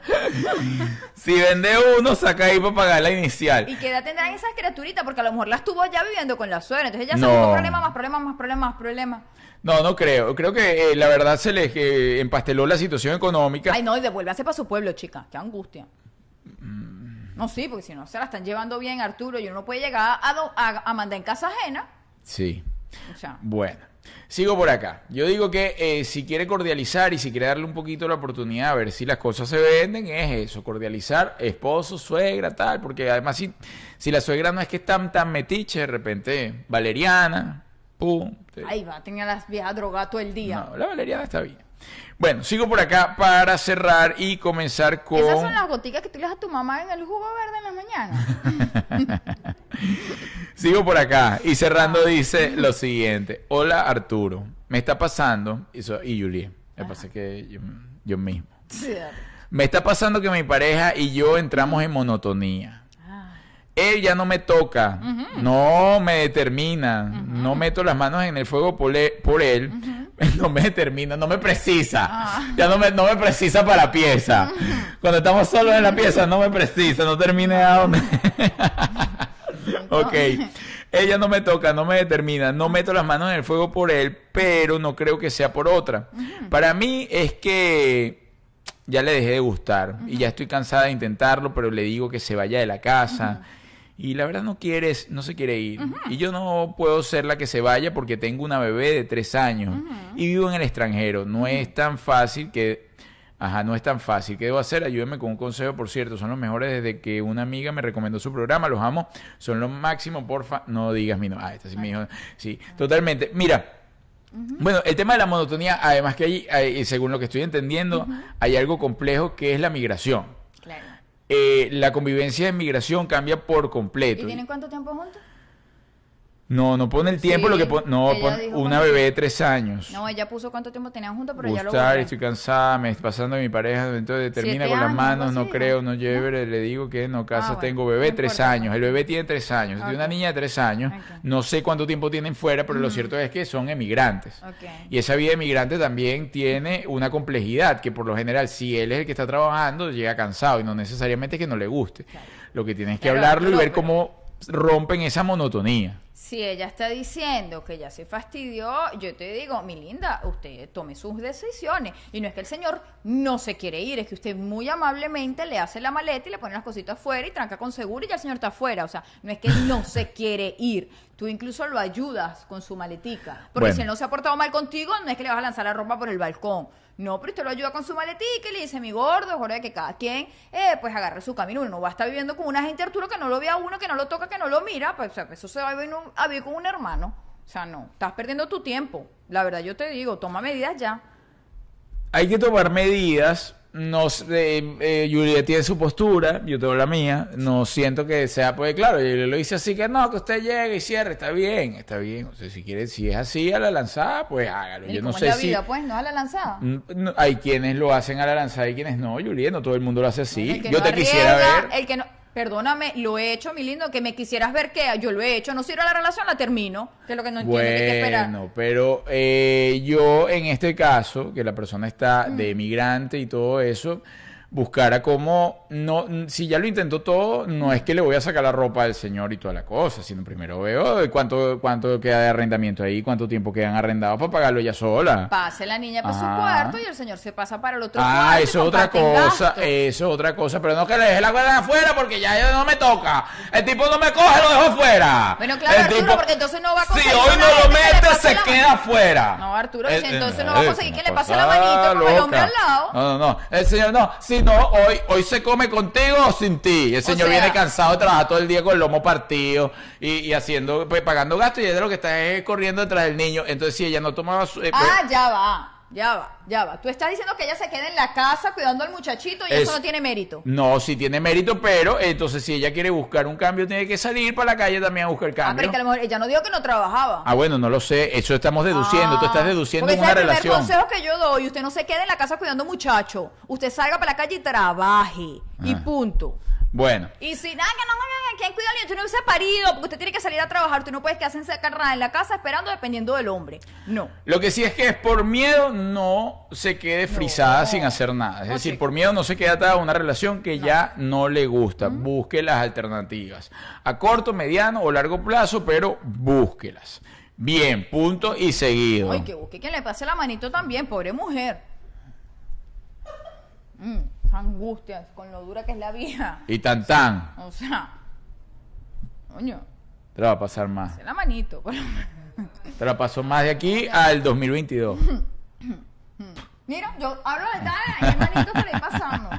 si vende uno, saca ahí para pagar la inicial. ¿Y qué edad tendrán esas criaturitas? Porque a lo mejor las tuvo ya viviendo con la suegra. Entonces ya No. buscó problemas, más problemas, más problemas, más problemas. No, no creo. Creo que eh, la verdad se les eh, empasteló la situación económica. Ay, no, y devuélvase para su pueblo, chica. Qué angustia. Mm. No, sí, porque si no se la están llevando bien, Arturo, y uno no puede llegar a, do- a, a mandar en casa ajena. Sí. O sea, Bueno, sigo por acá. Yo digo que eh, si quiere cordializar y si quiere darle un poquito la oportunidad a ver si las cosas se venden, es eso, cordializar esposo, suegra, tal, porque además si, si la suegra no es que es tan, tan metiche, de repente, valeriana, pum. te- ahí va, tenía las viejas drogadas todo el día. no, la valeriana está bien. Bueno, sigo por acá para cerrar y comenzar con... Esas son las goticas que tú le das a tu mamá en el jugo verde en la mañana. Sigo por acá y cerrando dice lo siguiente. Hola Arturo, me está pasando, eso, y Juliet, me pasa que yo, yo mismo. Sí. Me está pasando que mi pareja y yo entramos en monotonía. Ah, Él ya no me toca, no me determina, no meto las manos en el fuego por, e- por él, no me determina, no me precisa, Ah. ya no me, no me precisa para la pieza. Cuando estamos solos en la pieza no me precisa, no termine a donde... ok, ella no me toca, no me determina, no meto las manos en el fuego por él, pero no creo que sea por otra. Para mí es que ya le dejé de gustar y ya estoy cansada de intentarlo, pero le digo que se vaya de la casa y la verdad no quieres, no se quiere ir. Y yo no puedo ser la que se vaya porque tengo una bebé de tres años y vivo en el extranjero. No es tan fácil que, ajá, no es tan fácil. ¿Qué debo hacer? Ayúdeme con un consejo, por cierto. Son los mejores desde que una amiga me recomendó su programa. Los amo. Son lo máximo, porfa. No digas mi nombre. Ah, esta sí me dijo. Sí, totalmente. Mira. Bueno, el tema de la monotonía, además que hay, hay- según lo que estoy entendiendo, hay algo complejo que es la migración. Eh, la convivencia de migración cambia por completo. ¿Y tienen cuánto tiempo juntos? No, no pone el tiempo, Sí, lo que pone, no, pone una bebé de tres años. No, ella puso cuánto tiempo tenían juntos, pero ya lo Gustar, estoy cansada, me está pasando de mi pareja, entonces termina Siete con las manos, no creo, ¿no? no lleve, le digo que no, casa Ah, bueno, tengo bebé, no tres importa, años, el bebé tiene tres años, tiene una niña de tres años, no sé cuánto tiempo tienen fuera, pero lo cierto es que son emigrantes. Y esa vida emigrante también tiene una complejidad, que por lo general, si él es el que está trabajando, llega cansado y no necesariamente que no le guste. Lo que tienes que Claro, hablarlo y ver pero- cómo rompen esa monotonía. Si ella está diciendo que ya se fastidió, yo te digo, mi linda, usted tome sus decisiones. Y no es que el señor no se quiere ir, es que usted muy amablemente le hace la maleta y le pone las cositas afuera y tranca con seguro y ya el señor está afuera. O sea, no es que no se quiere ir. Tú incluso lo ayudas con su maletica. Porque Bueno. si él no se ha portado mal contigo, no es que le vas a lanzar la ropa por el balcón. No, pero usted lo ayuda con su maletica y le dice, mi gordo, es hora de que cada quien, eh, pues agarre su camino. Uno no va a estar viviendo con una gente Arturo que no lo ve a uno, que no lo toca, que no lo mira. Pues o sea, eso se va a vivir, un- a vivir con un hermano. O sea, no, estás perdiendo tu tiempo. La verdad, yo te digo, toma medidas ya. Hay que tomar medidas. No, sé, eh, eh, Julia tiene su postura, yo tengo la mía. No siento que sea, pues claro, yo lo hice así que no, que usted llegue y cierre, está bien, está bien. O sea, si quiere, si es así a la lanzada, pues hágalo. ¿Y Yo no sé la si. vida, pues, no a la lanzada. Mm, no, hay quienes lo hacen a la lanzada y quienes no, Julia, no todo el mundo lo hace así. Yo no te quisiera ver. El que no, perdóname, lo he hecho, mi lindo, que me quisieras ver que yo lo he hecho. No sirve la relación, la termino. Que es lo que no entiendo, hay que esperar. Bueno, pero eh, yo en este caso, que la persona está Mm. de emigrante y todo eso, buscara como, no, si ya lo intentó todo, no es que le voy a sacar la ropa al señor y toda la cosa, sino primero veo cuánto, cuánto queda de arrendamiento ahí, cuánto tiempo quedan arrendados para pagarlo ella sola. Pase la niña para su Ajá. cuarto y el señor se pasa para el otro Ah, cuarto. y eso es otra cosa, gastos. eso es otra cosa, pero no que le deje la cuerda afuera porque ya, ya no me toca. El tipo no me coge, lo dejo afuera. Bueno, claro, El Arturo, porque entonces no va a Si conseguir hoy una no lo mete, se la queda afuera. No, Arturo, Eh, si entonces eh, no va a es conseguir que le pase la manito como el hombre al lado. No, no, no. El señor no. Si no, hoy, hoy se come contigo o sin ti. El señor sea- viene cansado de trabajar todo el día con el lomo partido y, y haciendo, pues pagando gastos y ella lo que está es corriendo detrás del niño. Entonces, si ella no tomaba su. eh, Ah, ya va, ya va, ya va. Tú estás diciendo que ella se queda en la casa cuidando al muchachito y Es- eso no tiene mérito. No, sí tiene mérito, pero entonces si ella quiere buscar un cambio, tiene que salir para la calle también a buscar Ah, cambio. pero es que a lo mejor ella no dijo que no trabajaba. Ah, bueno, no lo sé. Eso estamos deduciendo. Tú estás Ah, deduciendo en una es el relación. consejo que yo doy. Usted no se quede en la casa cuidando muchacho. Usted salga para la calle y trabaje. Y Ah. punto. Bueno, Y si nada, que no, no, ¿quién cuida al niño? Usted no se ha parido porque usted tiene que salir a trabajar. Usted no puede quedarse encerrada en la casa esperando dependiendo del hombre. No. lo que sí es que es por miedo no se quede frisada sin hacer nada. Es No, decir, sí. por miedo no se queda atada a una relación que ya no le gusta. Busque las alternativas. A corto, mediano o largo plazo, pero búsquelas. Bien, punto y seguido. Ay, que busque quien le pase la manito también, pobre mujer. Mm, esa angustia con lo dura que es la vida. Y tan tan. O sea, coño, Te va a pasar más. hace la manito. menos. Te la pasó más de aquí al 2022. Mira, yo hablo de tal, hay manito que le pasando.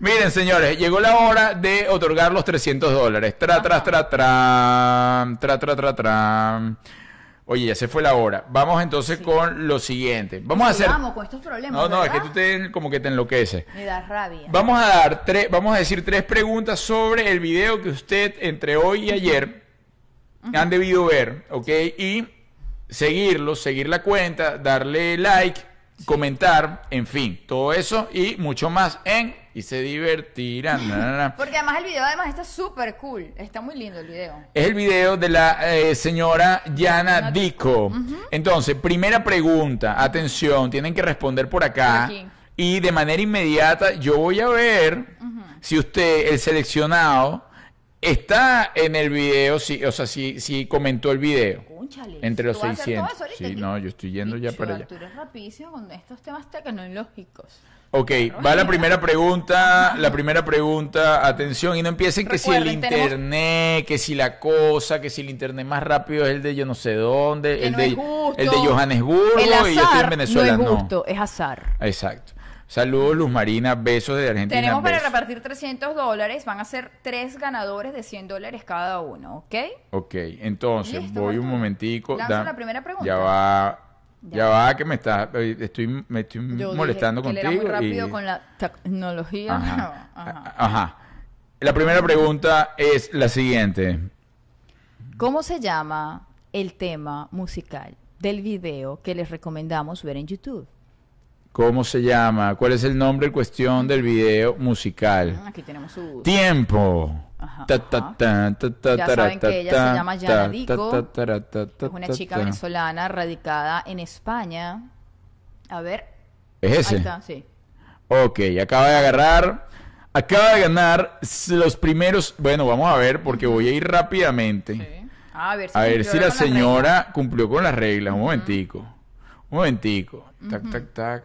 Miren, señores, llegó la hora de otorgar los 300 dólares. Tra, tra, tra, tra, tra, tra, tra, tra. Oye, ya se fue la hora. Vamos entonces con lo siguiente. Vamos a hacer... Vamos con estos problemas. No, no, es que tú te, como que te enloqueces. Me da rabia. Vamos a dar tres, vamos a decir tres preguntas sobre el video que usted entre hoy y ayer han debido ver, ¿ok? Y seguirlo, seguir la cuenta, darle like, comentar, en fin, todo eso y mucho más en y se divertirán. na, na, na. Porque además el video además está súper cool. Está muy lindo el video. Es el video de la eh, señora Yana Dico. Entonces, primera pregunta, atención, tienen que responder por acá. Por. Y de manera inmediata yo voy a ver si usted, el seleccionado, Está en el video, sí, o sea, sí, sí comentó el video. Entre los ¿tú vas a hacer 600. todo eso ahorita? Sí, no, yo estoy yendo ya para allá. Arturo es rapidísimo con estos temas tecnológicos. Ok, va la primera pregunta, la primera pregunta, atención, y no empiecen que si el tenemos- internet, que si la cosa, que si el internet más rápido es el de yo no sé dónde, Que el no de, el de Johannesburgo El y yo estoy en Venezuela, no es no. justo, es azar. Exacto. Saludos Luz Marina, besos de Argentina. Tenemos para besos. repartir 300 dólares. Van a ser tres ganadores de 100 dólares cada uno, ¿ok? Ok, entonces Listo, voy un momentico. Lanza la primera pregunta. Ya va, ya, Ya. va que me está, eh, estoy, me estoy Yo molestando dije que él contigo. era muy rápido y- con la tecnología. Ajá, Ajá. ajá. La primera pregunta es la siguiente. ¿Cómo se llama el tema musical del video que les recomendamos ver en YouTube? ¿Cómo se llama? ¿Cuál es el nombre en cuestión del video musical? Mm, Aquí tenemos su... Tiempo. Ajá, Ya saben que ella se llama Yana Dico. Es una chica venezolana radicada en España. A ver. ¿Es Ahí ese? está, sí. Ok, acaba de agarrar. Acaba de ganar los primeros. Bueno, vamos a ver porque voy a ir rápidamente. Sí. A ver si, A ver si la señora cumplió con las reglas. Un momentico. Un momentico. Tac, tac, tac.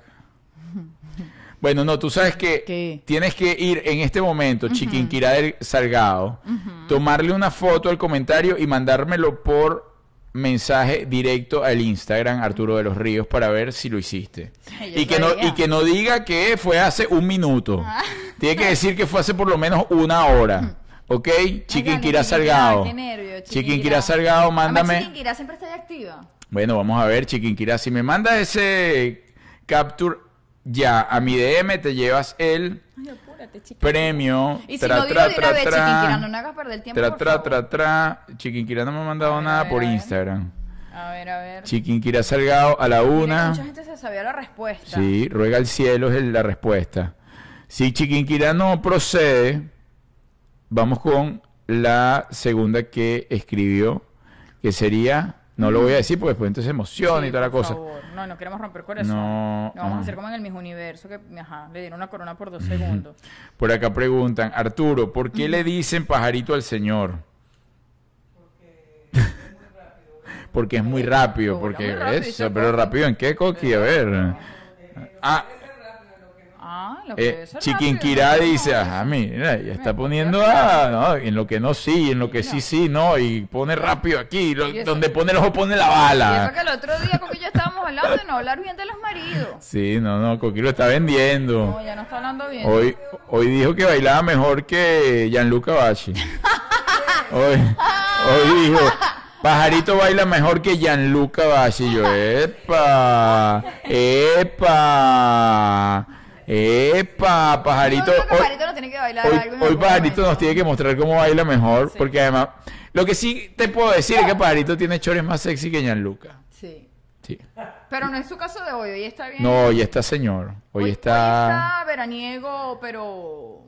Bueno, no, tú sabes que ¿Qué? tienes que ir en este momento, Chiquinquirá del Salgado, tomarle una foto al comentario y mandármelo por mensaje directo al Instagram Arturo de los Ríos para ver si lo hiciste. Yo y, que no, y que no diga que fue hace un minuto. Tiene que decir que fue hace por lo menos una hora. ¿Ok? Chiquinquirá Salgado. qué nervio, Chiquinquirá. Salgado, Además, mándame. Chiquinquirá siempre está activa. Bueno, vamos a ver, Chiquinquirá. Si me manda ese capture ya a mi DM, te llevas el Ay, apúrate, premio. Y si Tra, no digo tra, de tra, una vez, tra. Chiquinquirá, no me hagas perder el tiempo, Tra, por tra, favor. tra, tra. Chiquinquirá no me ha mandado ver, nada ver, por a. Instagram. A ver, a ver. Chiquinquirá Salgado a la Mira una. mucha gente se sabía la respuesta. Sí, ruega al cielo es la respuesta. Si Chiquinquirá no procede, vamos con la segunda que escribió, que sería, no lo voy a decir porque después entonces emociona Sí, y toda la por cosa. favor. No, no queremos romper corazón. No, vamos ajá. a hacer como en el mismo universo que ajá, le dieron una corona por dos segundos. Por acá preguntan, Arturo, ¿por qué le dicen pajarito al Señor? Porque es muy rápido, Porque porque es muy rápido, eso, dice pero Coqui. rápido en qué, Coqui, a ver. Ah, Ah, lo que eh, debe ser Chiquinquirá rápido, ¿no? dice, ajá, mira, ya está poniendo ah, no, en lo que no sí, en lo que sí sí, no, y pone rápido aquí, lo- donde pone el ojo pone la Y eso bala. que el otro día con que yo estábamos hablando de no hablar bien de los maridos. Sí, no, no, Coqui lo está vendiendo. No, ya no está hablando bien. Hoy, hoy dijo que bailaba mejor que Gianluca Bachi. Hoy, hoy dijo, Pajarito baila mejor que Gianluca Bachi. Yo, epa, epa, epa, Pajarito. Creo que hoy- Pajarito no tiene que bailar Hoy, algo hoy Pajarito momento. nos tiene que mostrar cómo baila mejor, Sí. porque además, lo que sí te puedo decir es que Pajarito tiene chores más sexy que Gianluca. Sí. Sí. Pero no es su caso de hoy, hoy está bien. No, hoy está señor, hoy, Hoy- está... está veraniego, pero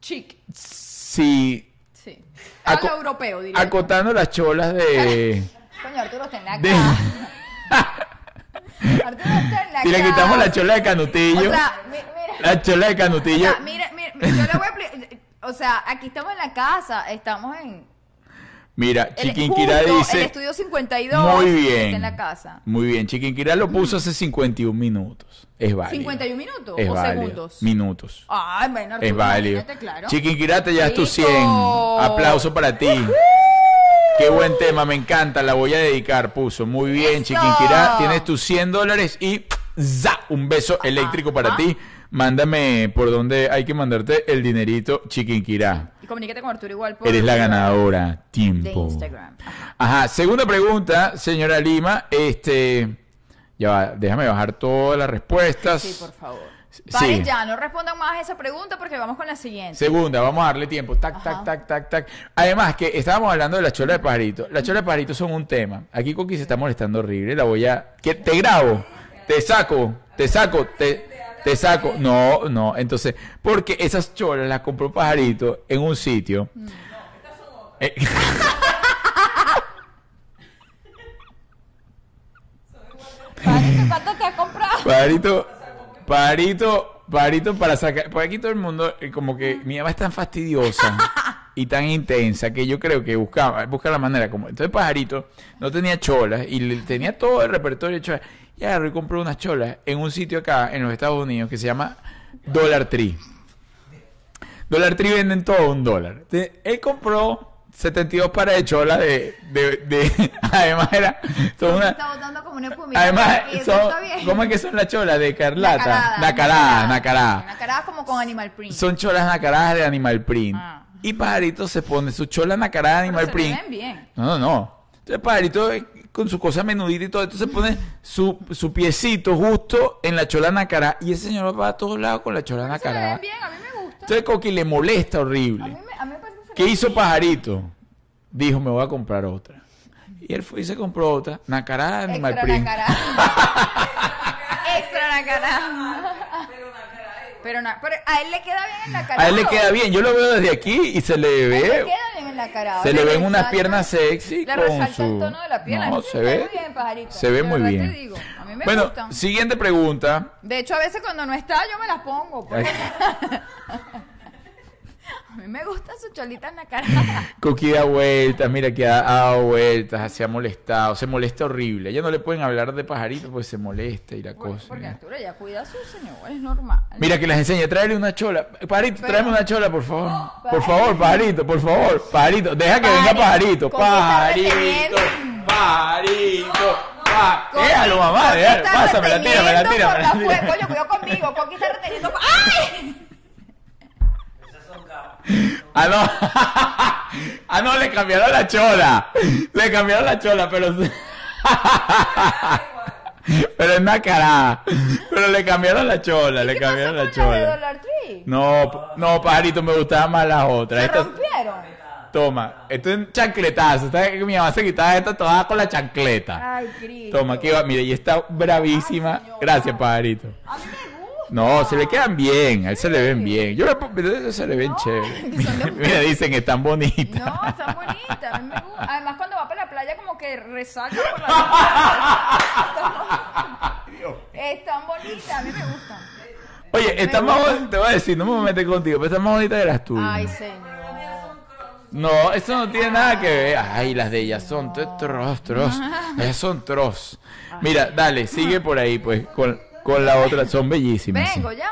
chic. Sí, Sí. Aco- Habla europeo, diría. acotando las cholas de... Coño, Arturo está en la de- si le quitamos la chola de canutillo, O sea, mi- mira. la chola de O canutillo, sea, mira, mira, yo le voy a expli- O sea, aquí estamos en la casa, estamos en. mira, el- Chiquinquirá El dice, estudio 52. muy bien, en la casa. muy bien, Chiquinquirá lo puso hace 51 minutos, es válido. ¿51 minutos es o válido. segundos? Minutos. Ay, bueno, Arturo, Es válido. claro. Chiquinquirá, te llevas tu Rico. 100. Aplauso para ti. Qué buen tema, me encanta, la voy a dedicar, puso. Muy bien. Chiquinquirá, tienes tus 100 dólares y ¡za! un beso eléctrico para ti. Mándame por donde hay que mandarte el dinerito, Chiquinquirá. Y comunícate con Arturo igual por Eres la ganadora. de Tiempo. Instagram. Ajá. Ajá, segunda pregunta, señora Lima. Este. Ya va, déjame bajar todas las respuestas. Sí, por favor. Sí. Paren ya, no respondan más a esa pregunta porque vamos con la siguiente. Segunda, vamos a darle tiempo. Tac, Ajá. tac, tac, tac, tac. Además, que estábamos hablando de la chola de pajarito. La chola de pajarito son un tema. Aquí Coqui se está molestando horrible. La voy a. ¿Qué? Te grabo. Te saco. Te saco. Te, te saco. No, no. Entonces, porque esas cholas las compró pajarito en un sitio. Eh, Pajarito, ¿Cuánto te has comprado? Pajarito, pajarito, pajarito para sacar. Por aquí todo el mundo, eh, como que mi mamá es tan fastidiosa. y tan intensa que yo creo que buscaba, busca la manera como. Entonces Pajarito no tenía cholas y le- tenía todo el repertorio de cholas. Y agarró y compró unas cholas en un sitio acá en los Estados Unidos que se llama Dollar Tree. Dollar Tree venden todo un dólar. Entonces, él compró 72 pares de cholas de, de, de- además era son una, Está botando como una espumita. además son. ¿cómo es que son las cholas de Carlata? Nacarada, Nacarada, nacarada. Como con animal print. Son cholas nacaradas de Animal Print. Ah. Y Pajarito se pone su chola nacarada de Animal se Print. ven bien. No, no, no. Entonces Pajarito eh, con su cosa menudita y todo, entonces pone su, su piecito justo en la chola nacarada. Y ese señor va a todos lados con la chola Se nacarada. ven bien, a mí me gusta. Entonces Coqui le molesta A mí horrible. me, a mí me se ¿Qué hizo. Pajarito? Dijo, me voy a comprar otra. Y él fue y se compró otra, nacarada de Animal Extra Print. nacarada. Extra nacarada. Pero, na- pero a él le queda bien el nacarado. A él le queda bien, yo lo veo desde aquí y se le A él le ve, queda bien el nacarado. se le ven unas piernas sexy Le con resalta su... el tono de la piel. A No, se ve, cae bien, pajarito. se ve muy bien. te digo, a mí me bueno, gustan. siguiente pregunta. De hecho, a veces cuando no está, yo me las pongo. porque- a mí me gustan sus cholitas nacaradas. Cookie da vueltas, mira que ha, dado vueltas, se ha molestado, se molesta horrible. Ya no le pueden hablar de pajarito porque se molesta y la cosa. Porque. Arturo ya cuida a su señor, es normal. Mira que las enseña, tráele una chola. Pajarito, Pero- tráeme una chola, por favor. Por favor, pajarito, por favor. Pajarito, deja que venga pajarito. Pajarito. ¿Con qué está Pajarito, déjalo, mamá, Coqui déjalo. está Pásame la tira, me la tira, me la la tira. Coño, cuidado conmigo. Coqui está reteniendo. ¡Ay! Ah, no. ah, no, le cambiaron la chola. Le cambiaron la chola, pero. pero es nacarada. Pero le cambiaron la chola, le ¿Qué pasó cambiaron la chola. No, no, pajarito, me gustaban más las otras. ¿Se Estas- rompieron? Toma, esto es chancletazo. ¿Sabes que mi mamá se quitaba esta toda con la chancleta? Ay, Cristo. Toma, aquí va, mire, y está bravísima. Ay. Gracias, pajarito. A mí me gusta. No, se le quedan bien, a él se le ven bien. Yo le pongo- pero se le ven No, chévere. Mira, dicen, están bonitas. No, están bonitas. A mí me gusta. Además, cuando va para la playa, como que resalta por la Están bonitas, a mí me gustan. Oye, está más bonita, te voy a decir, no me voy a meter contigo, pero está más bonita de las tuyas. Ay, señor. No, eso no tiene nada que ver. Ay, las de ellas son tros, tros. Ellas son tros. Mira, dale, sigue por ahí, pues, con, con la otra. Son bellísimas. sí. Vengo ya.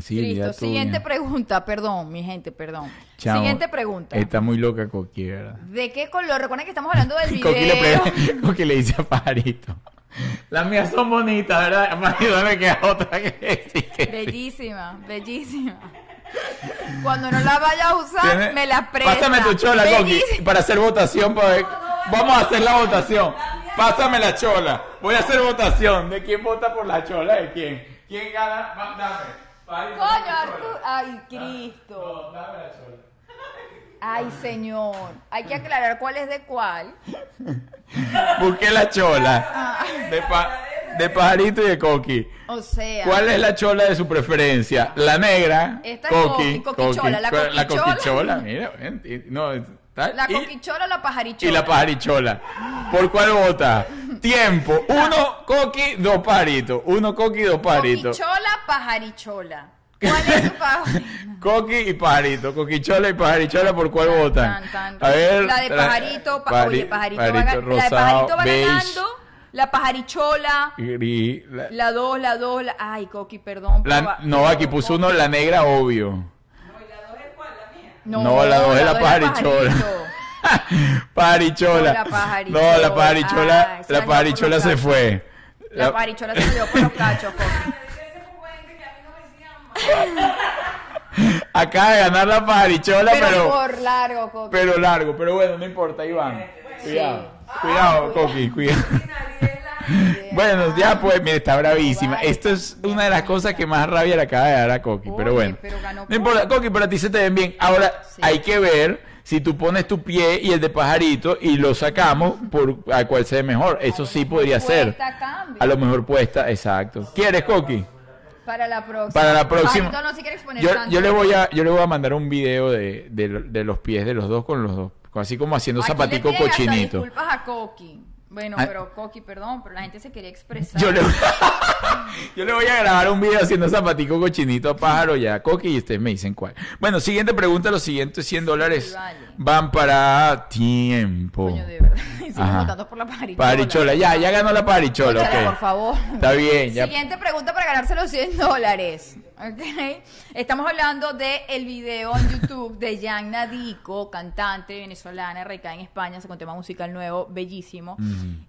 Sí, Listo. Siguiente pregunta, perdón, mi gente, perdón. Chao. Siguiente pregunta. Está muy loca Coqui, ¿verdad? ¿De qué color? Recuerden que estamos hablando del video. Coqui le, Coqui le dice a Pajarito. Las mías son bonitas, ¿verdad? Pajarito me queda otra que sí, que sí. Bellísima, bellísima. Cuando no la vaya a usar, Tiene- me la presta. Pásame tu chola, Coqui, para hacer votación. Para ver. Vamos a hacer la votación. Pásame la chola. Voy a hacer votación. ¿De quién vota por la chola? ¿De quién? ¿Quién gana? Va, dame. Coño, Arturo. chola. Ay, Cristo. No, dame la chola. Ay, señor. Hay que aclarar cuál es de cuál. Busqué la chola. De, pa- de pajarito y de coqui. O sea. ¿Cuál es la chola de su preferencia? La negra. Esta es coqui, coqui, coquichola, la ¿Cuál- La coquichola. coquichola, mira. No, La coquichola o la pajarichola. y la pajarichola. ¿Por cuál vota? Tiempo. Uno coqui, dos pajaritos. Uno coqui, dos pajaritos. Coquichola, pajarichola. ¿Cuál es su favorita? Coqui y pajarito. Coquichola y pajarichola, ¿por cuál votan? Tan, tan, A ver. la de pajarito, pa- pajari- oye, pajarito, va, ga- la de rosado, pajarito va beige, ganando, la pajarichola, gris, la- la dos, la dos, la... Ay, Coqui, perdón. la- no, aquí puso uno la negra, obvio. No, No, la dos es la pajarichola. pajarito. parichola. No, la pajarichola. No, la parichola, Ah, se la los se fue. La pajarichola se dio por los cachos, Coqui. Acaba de ganar la parichola, Pero, pero, por largo, Coqui. pero largo. Pero bueno, no importa, Iván. Cuidado, cuidado, Coqui, cuidado. Bueno, ya pues, mire, está bravísima. Esto es una de las cosas que más rabia le acaba de dar a Coqui. Pero bueno, no importa, Coqui, pero a ti se te ven bien. Ahora hay que ver si tú pones tu pie y el de pajarito y lo sacamos por a cuál se ve mejor. Eso sí podría ser. A lo mejor puesta, exacto. ¿Quieres, Coqui? Para la próxima. Para la próxima. Pajarito no se quiere exponer Yo, tanto. yo le voy a, yo le voy a mandar un video de, de, lo- de los pies de los dos con los dos. Así como haciendo Aquí zapatico cochinito. disculpas a Coqui. Bueno, Ah. pero Coqui, perdón, pero la gente se quería expresar. Yo le, yo le voy a grabar un video haciendo zapatico cochinito a pájaro ya, Coqui, y ustedes me dicen cuál. Bueno, siguiente pregunta, los siguientes 100 dólares Sí, vale. van para tiempo. Coño, de verdad. Siguen votando por la pajarichola. Parichola, ya, ya ganó la parichola, Escúchala, ok. por favor. Está bien, ya. Siguiente pregunta para ganarse los 100 dólares. ¿Ok? Estamos hablando del el video en YouTube de Jan Nadico, cantante venezolana, radicada en España, con tema musical nuevo, bellísimo.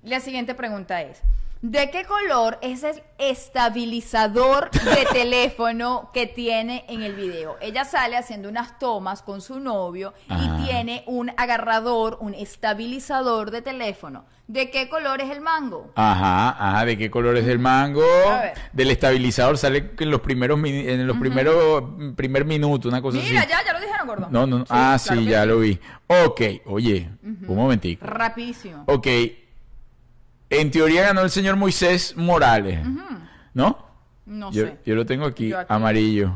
La siguiente pregunta es. ¿De qué color es el estabilizador de teléfono que tiene en el video? Ella sale haciendo unas tomas con su novio Ajá. y tiene un agarrador, un estabilizador de teléfono. ¿De qué color es el mango? Ajá, ajá, ¿de qué color es el mango? A ver. Del estabilizador sale en los primeros en los primeros primer minuto, una cosa Mira, así. ya, ya lo dijeron, gordo. No, no, no. ah, claro sí, ya lo vi. Ok, oye, un momentico. Rapidísimo. Ok, en teoría ganó el señor Moisés Morales, ¿no? No yo, sé. yo lo tengo aquí, amarillo.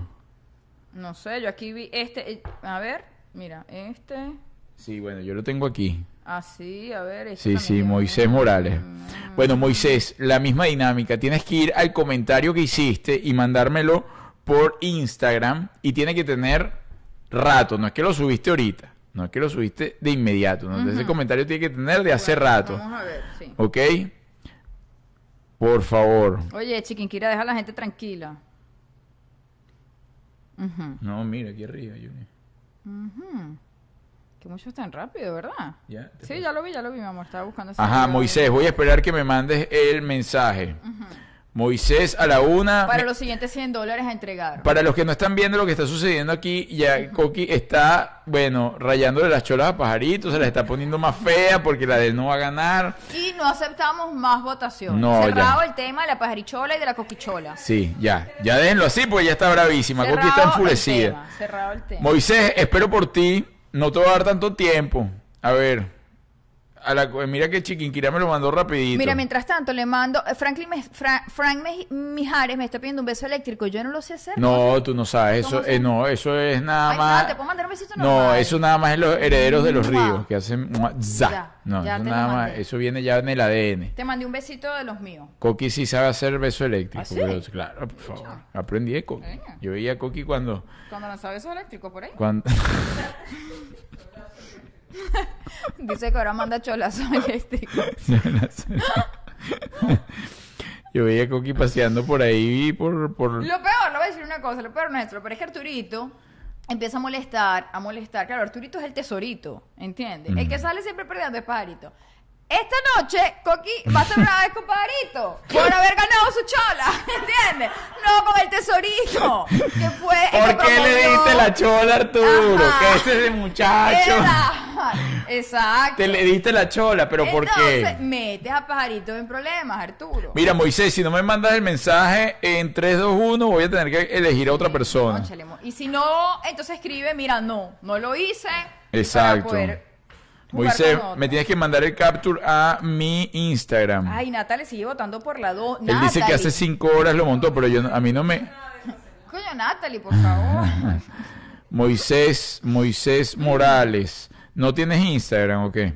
No sé, yo aquí vi este. eh, A ver, mira, este. Sí, bueno, yo lo tengo aquí. Así, a ver. este Sí, sí. Moisés Morales. Mm. Bueno, Moisés, la misma dinámica. Tienes que ir al comentario que hiciste y mandármelo por Instagram y tiene que tener rato. No es que lo subiste ahorita, no es que lo subiste de inmediato. ¿no? Ese comentario tiene que tener de hace rato. Vamos a ver, sí. ¿Ok? Por favor. Oye, Chiquinquira, deja a la gente tranquila. No, mira, aquí arriba, Junior. Que mucho tan rápido, ¿verdad? Ya, te Sí, ya lo vi, ya lo vi, mi amor. Estaba buscando ese Ajá. Moisés, voy a esperar que me mandes el mensaje. Moisés a la una. Para los siguientes 100 dólares a entregar. Para los que no están viendo lo que está sucediendo aquí, ya Coqui está, bueno, rayándole las cholas a pajaritos, se las está poniendo más fea porque la de él no va a ganar. Y no aceptamos más votaciones. No, Cerrado ya. el tema de la pajarichola y de la coquichola. Sí, ya, ya déjenlo así porque ya está bravísima. Coqui está Cerrado el enfurecida. tema, Cerrado el tema. Moisés, espero por ti, no te voy a dar tanto tiempo. A ver, a la, mira que Chiquinquira me lo mandó rapidito. Mira, mientras tanto le mando. eh, Franklin Me- Fra- Frank Me- Mijares me está pidiendo un beso eléctrico. Yo no lo sé hacer. No, tú no sabes, eso, ¿Cómo se- eh, no, eso es nada Ay, más. Fran, ¿te puedo mandar un besito No, eso nada más es los herederos de los ríos que hacen za. Ya, no, ya eso nada más, eso viene ya en el ADN. Te mandé un besito de los míos. Coqui sí sabe hacer beso eléctrico. ¿Ah, sí? pero, claro, por favor. Aprendí de Coqui. Yo veía a Coqui cuando. Cuando lanzaba beso eléctrico por ahí. cuando Dice que ahora manda cholazo eléctrico. Yo veía a Coqui paseando por ahí por. por... Lo peor, le voy a decir una cosa, lo peor nuestro, pero es que Arturito empieza a molestar, a molestar. Claro, Arturito es el tesorito, ¿entiendes? El que sale siempre perdiendo es Pajarito. Esta noche, Coqui va a hacer una vez con Pajarito por haber ganado su chola, ¿entiendes? No con el tesorito, que fue ¿Por qué le diste la chola Arturo? Ajá. Que ese es el muchacho. Exacto. Te le diste la chola, pero ¿por Entonces, qué? metes a Pajarito en problemas, Arturo. Mira, Moisés, si no me mandas el mensaje en 3, 2, 1, voy a tener que elegir a otra persona. Y si no, entonces escribe, mira, no, no lo hice. Exacto. Para poder jugar Moisés, me tienes que mandar el capture a mi Instagram. Ay, Natalie sigue votando por la 2. Él dice que hace 5 horas lo montó, pero yo a mí no me... Coño, Natalie, por favor. Moisés, Moisés Morales. ¿No tienes Instagram o qué?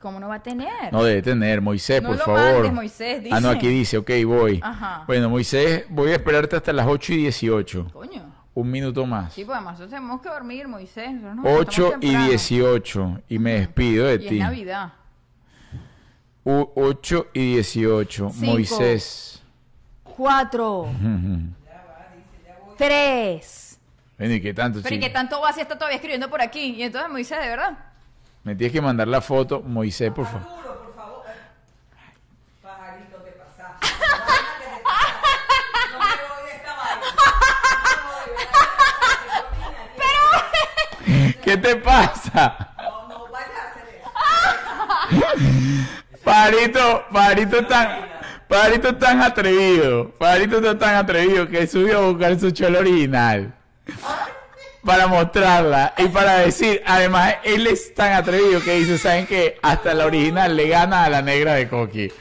¿Cómo no va a tener? No debe tener, Moisés, No por lo favor. mandes, Moisés, Ah, no, dice. aquí dice, ok, voy. Ajá. Bueno, Moisés, voy a esperarte hasta las 8 y 18. Coño. Un minuto más. Sí, pues además nosotros tenemos que dormir, Moisés. Nosotros nos 8 acostamos y temprano. 18. Y me despido de Y ti. es Navidad. U- 8 y 18. Cinco. Moisés. 4. 3. Bueno, ¿y qué tanto, Pero ¿y qué tanto va si está todavía escribiendo por aquí? Y entonces Moisés, de verdad. Me tienes que mandar la foto, Moisés, por favor. ¿Qué te pasa? No, no vayas a hacer eso. Parito, Parito tan, Parito tan atrevido, Parito está tan atrevido que subió a buscar su chola original para mostrarla y para decir, además él es tan atrevido que dice, ¿saben qué? Hasta la original le gana a la negra de Coqui.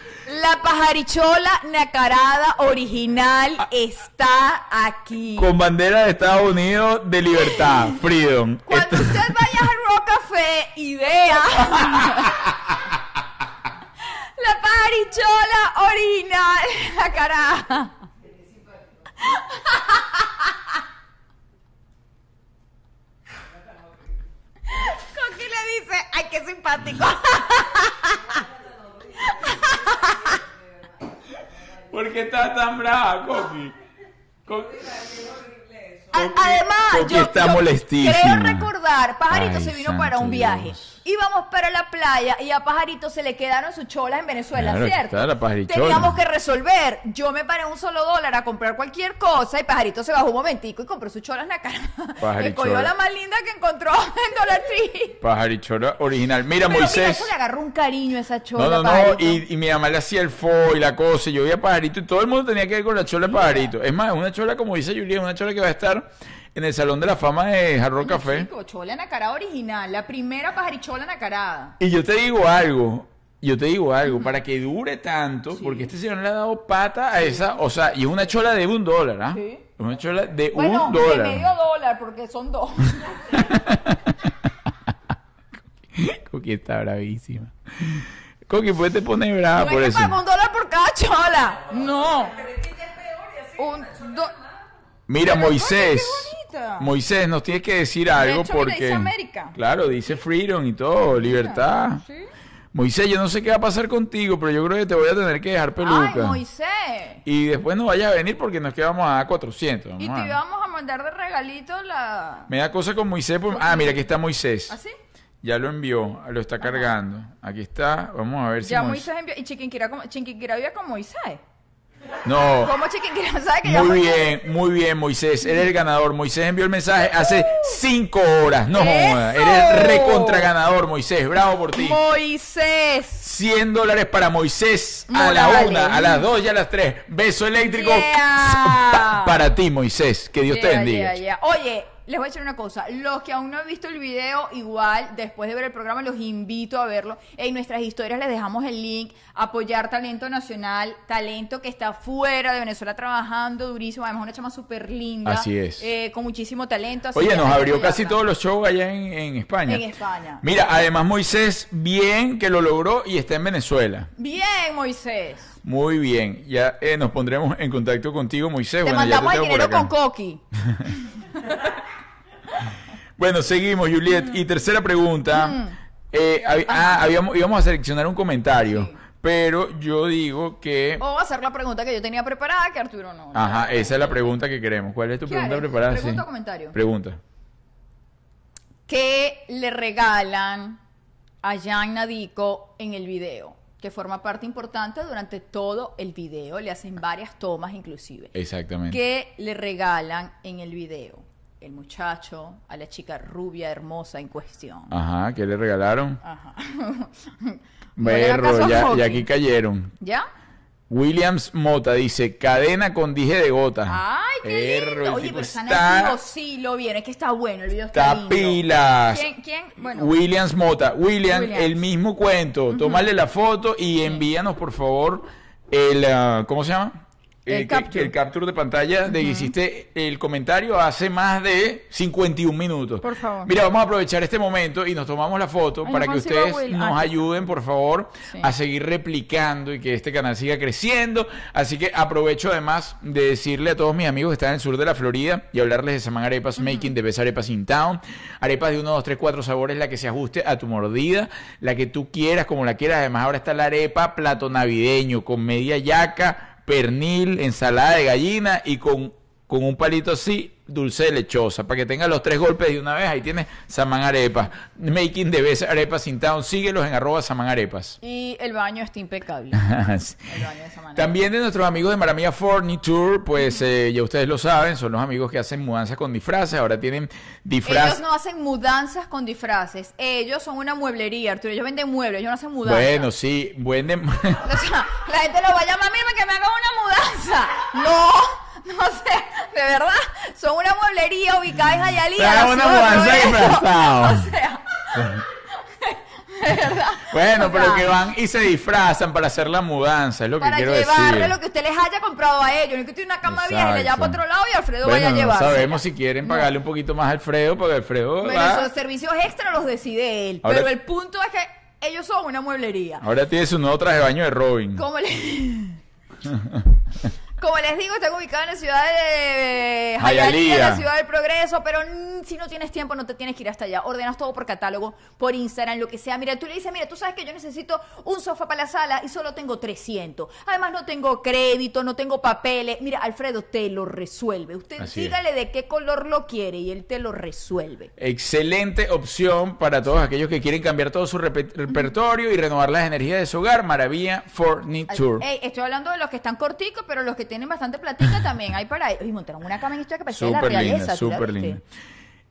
La pajarichola nacarada original está aquí. Con bandera de Estados Unidos de libertad, freedom. Cuando Esto- usted vaya al Rock Café y vea pajarichola original. La cara. Coqui le dice, ay, qué simpático. ¿Por qué estás tan brava, Coqui? Además, Coqui yo, está yo molestísima. creo recordar, Pajarito Ay, se vino para un viaje. Dios. Íbamos para la playa y a Pajarito se le quedaron sus cholas en Venezuela, Claro, ¿cierto? pajarichola. Teníamos que resolver. Yo me paré un solo dólar a comprar cualquier cosa y Pajarito se bajó un momentico y compró sus cholas en la cara. Pajarichola. Escogió la más linda que encontró en Dollar Tree. Pajarichola original. Mira, Pero mira, Moisés. eso le agarró un cariño a esa chola, No, no, no, y, y mi mamá le hacía el fo y la cosa, y yo veía pajarito y todo el mundo tenía que ver con la chola de pajarito. Es más, una chola, como dice Julián, una chola que va a estar en el Salón de la Fama de Jarro Café. Chico, chola nacarada original, la primera pajarichola nacarada. Y yo te digo algo, yo te digo algo, para que dure tanto, porque este señor le ha dado pata a esa, o sea, y es una chola de un dólar, ¿ah? Sí. Una chola de Bueno, un de dólar. medio dólar, porque son dos. Coqui está bravísima. Coqui, ¿por qué te pones brava no por hay que eso? pagar un dólar por cada chola. No. Un do- Mira, Pero, Moisés. Moisés, nos tienes que decir algo hecho, porque. dice América. Claro, dice freedom y todo, libertad. Sí. Moisés, yo no sé qué va a pasar contigo, pero yo creo que te voy a tener que dejar peluca. Ay, Moisés. y después no vayas a venir porque nos quedamos a 400. Y te íbamos a mandar de regalito la. Me da cosa con Moisés. por- Ah, mira, aquí está Moisés. ¿Así? Ya lo envió, lo está cargando. Aquí está, vamos a ver si Ya Moisés- Moisés envió. Y Chiquinquirá. Chiquinquirá vive con Moisés. No. ¿Cómo Chiquinquirá sabe que Muy bien, muy bien, Moisés. Eres el ganador. Moisés envió el mensaje hace cinco horas. No, joda. eres el recontra ganador, Moisés. Bravo por ti. Moisés. 100 dólares para Moisés a la una, a las dos y a las tres. Beso eléctrico Yeah. para ti, Moisés. Que Dios te bendiga. yeah. Oye, les voy a decir una cosa. Los que aún no han visto el video, igual, después de ver el programa, los invito a verlo. En nuestras historias les dejamos el link. Apoyar talento nacional, talento que está fuera de Venezuela trabajando durísimo. Además, una chama súper linda. Así es. eh, con muchísimo talento. así Oye, nos abrió casi todos los shows allá en, en España. En España. Mira, además Moisés, bien que lo logró y está en Venezuela. Bien, Moisés. Muy bien. Ya eh, nos pondremos en contacto contigo, Moisés. Te Bueno, ya mandamos el dinero con Coqui. Bueno, seguimos, Juliet. Y tercera pregunta. Eh, hab- ah, habíamos, íbamos a seleccionar un comentario. Sí. Pero yo digo que... O hacer la pregunta que yo tenía preparada, que Arturo no. Ajá, esa es la pregunta que queremos. ¿Cuál es tu ¿Qué pregunta preparada? ¿Pregunta Sí. o comentario? Pregunta. que le regalan a Jan Nadico en el video, que forma parte importante durante todo el video, le hacen varias tomas inclusive. Exactamente. ¿Qué le regalan en el video? El muchacho a la chica rubia hermosa en cuestión. Ajá, ¿qué le regalaron? Ajá. Berro, ya, aquí cayeron. ¿Ya? Williams Mota dice, cadena con dije de gotas. Ay, qué Berro, lindo. Oye, pero está está, sí, lo viene, es que está bueno, el video está, está lindo. pilas. ¿Quién? ¿Quién? Bueno, Williams Mota. William, Williams. el mismo cuento. Tómale la foto y envíanos, por favor, el... ah, ¿Cómo se llama? El capture. el capture de pantalla de que hiciste el comentario hace más de 51 minutos. Por favor. Mira, vamos a aprovechar este momento y nos tomamos la foto Ay, para que ustedes nos Ah, ayuden, por favor, Sí. a seguir replicando y que este canal siga creciendo. Así que aprovecho además de decirle a todos mis amigos que están en el sur de la Florida y hablarles de Saman Arepas Making de Best Arepas in Town. Arepas de 1, 2, 3, 4 sabores, la que se ajuste a tu mordida, la que tú quieras, como la quieras. Además, ahora está la arepa plato navideño con media yaca, pernil, ensalada de gallina y con, con un palito así, dulce de lechosa, para que tenga los tres golpes de una vez. Ahí tienes Saman Arepas. Making de Best Arepas in Town. Síguelos en arroba Saman Arepas. y el baño está impecable. El baño de. También de nuestros amigos de Maramilla Furniture, pues eh, ya ustedes lo saben, son los amigos que hacen mudanzas con disfraces. Ahora tienen disfraz. Ellos no hacen mudanzas con disfraces. Ellos son una mueblería, Arturo. Ellos venden muebles, ellos no hacen mudanzas. Bueno, sí, buen de- O sea, la gente lo va a llamar, mira, que me hagan una mudanza. No, no sé, de verdad. Son una mueblería ubicada en la una mudanza Progreso. disfrazado. O sea, de verdad. Bueno, O pero sea, que van y se disfrazan para hacer la mudanza, es lo que Para quiero llevarle decir. lo que usted les haya comprado a ellos. No es que tiene una cama vieja y la lleva para otro lado y Alfredo bueno, vaya a no llevar. sabemos si quieren pagarle un poquito más a Alfredo, porque Alfredo Bueno, va- esos servicios extra los decide él. Ahora- pero el punto es que Ellos son una mueblería. Ahora tiene su nuevo traje de baño de Robin. Como le- Como les digo, están ubicados en la ciudad de Hialeah. Hialeah, la ciudad del progreso, pero si no tienes tiempo no te tienes que ir hasta allá. Ordenas todo por catálogo, por Instagram, lo que sea. Mira, tú le dices, mira, tú sabes que yo necesito un sofá para la sala y solo tengo 300. Además no tengo crédito, no tengo papeles. Mira, Alfredo te lo resuelve. Usted Así es. dígale de qué color lo quiere y él te lo resuelve. Excelente opción para todos aquellos que quieren cambiar todo su repe- repertorio y renovar las energías de su hogar. Maravilla Furniture. Ey, estoy hablando de los que están corticos, pero los que tienen bastante platica también hay para ellos. Y montaron una cama en esto que parecía la realeza. linda, ¿tú la súper linda.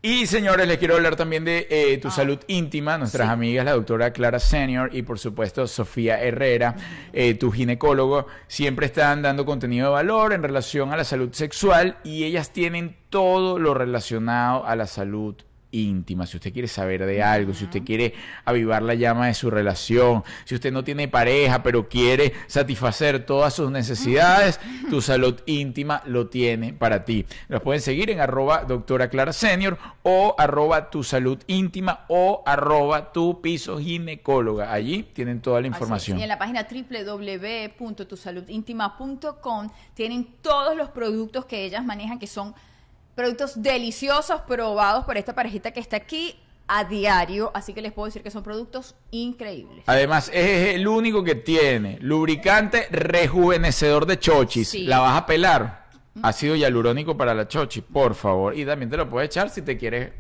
Y señores, les quiero hablar también de eh, tu salud íntima, nuestras Sí. amigas, la doctora Clara Senior y por supuesto Sofía Herrera, eh, tu ginecólogo, siempre están dando contenido de valor en relación a la salud sexual y ellas tienen todo lo relacionado a la salud íntima, si usted quiere saber de algo, si usted quiere avivar la llama de su relación, si usted no tiene pareja pero quiere satisfacer todas sus necesidades, tu salud íntima lo tiene para ti. Los pueden seguir en arroba doctora Clara Senior o arroba tu salud íntima o arroba tu piso ginecóloga. Allí tienen toda la es. información. Y en la página www.tusaludintima.com tienen todos los productos que ellas manejan, que son productos deliciosos, probados por esta parejita que está aquí a diario. Así que les puedo decir que son productos increíbles. Además, es el único que tiene lubricante rejuvenecedor de chochis. Sí. ¿La vas a pelar? Ácido hialurónico para la chochi, por favor. Y también te lo puedes echar si te quieres,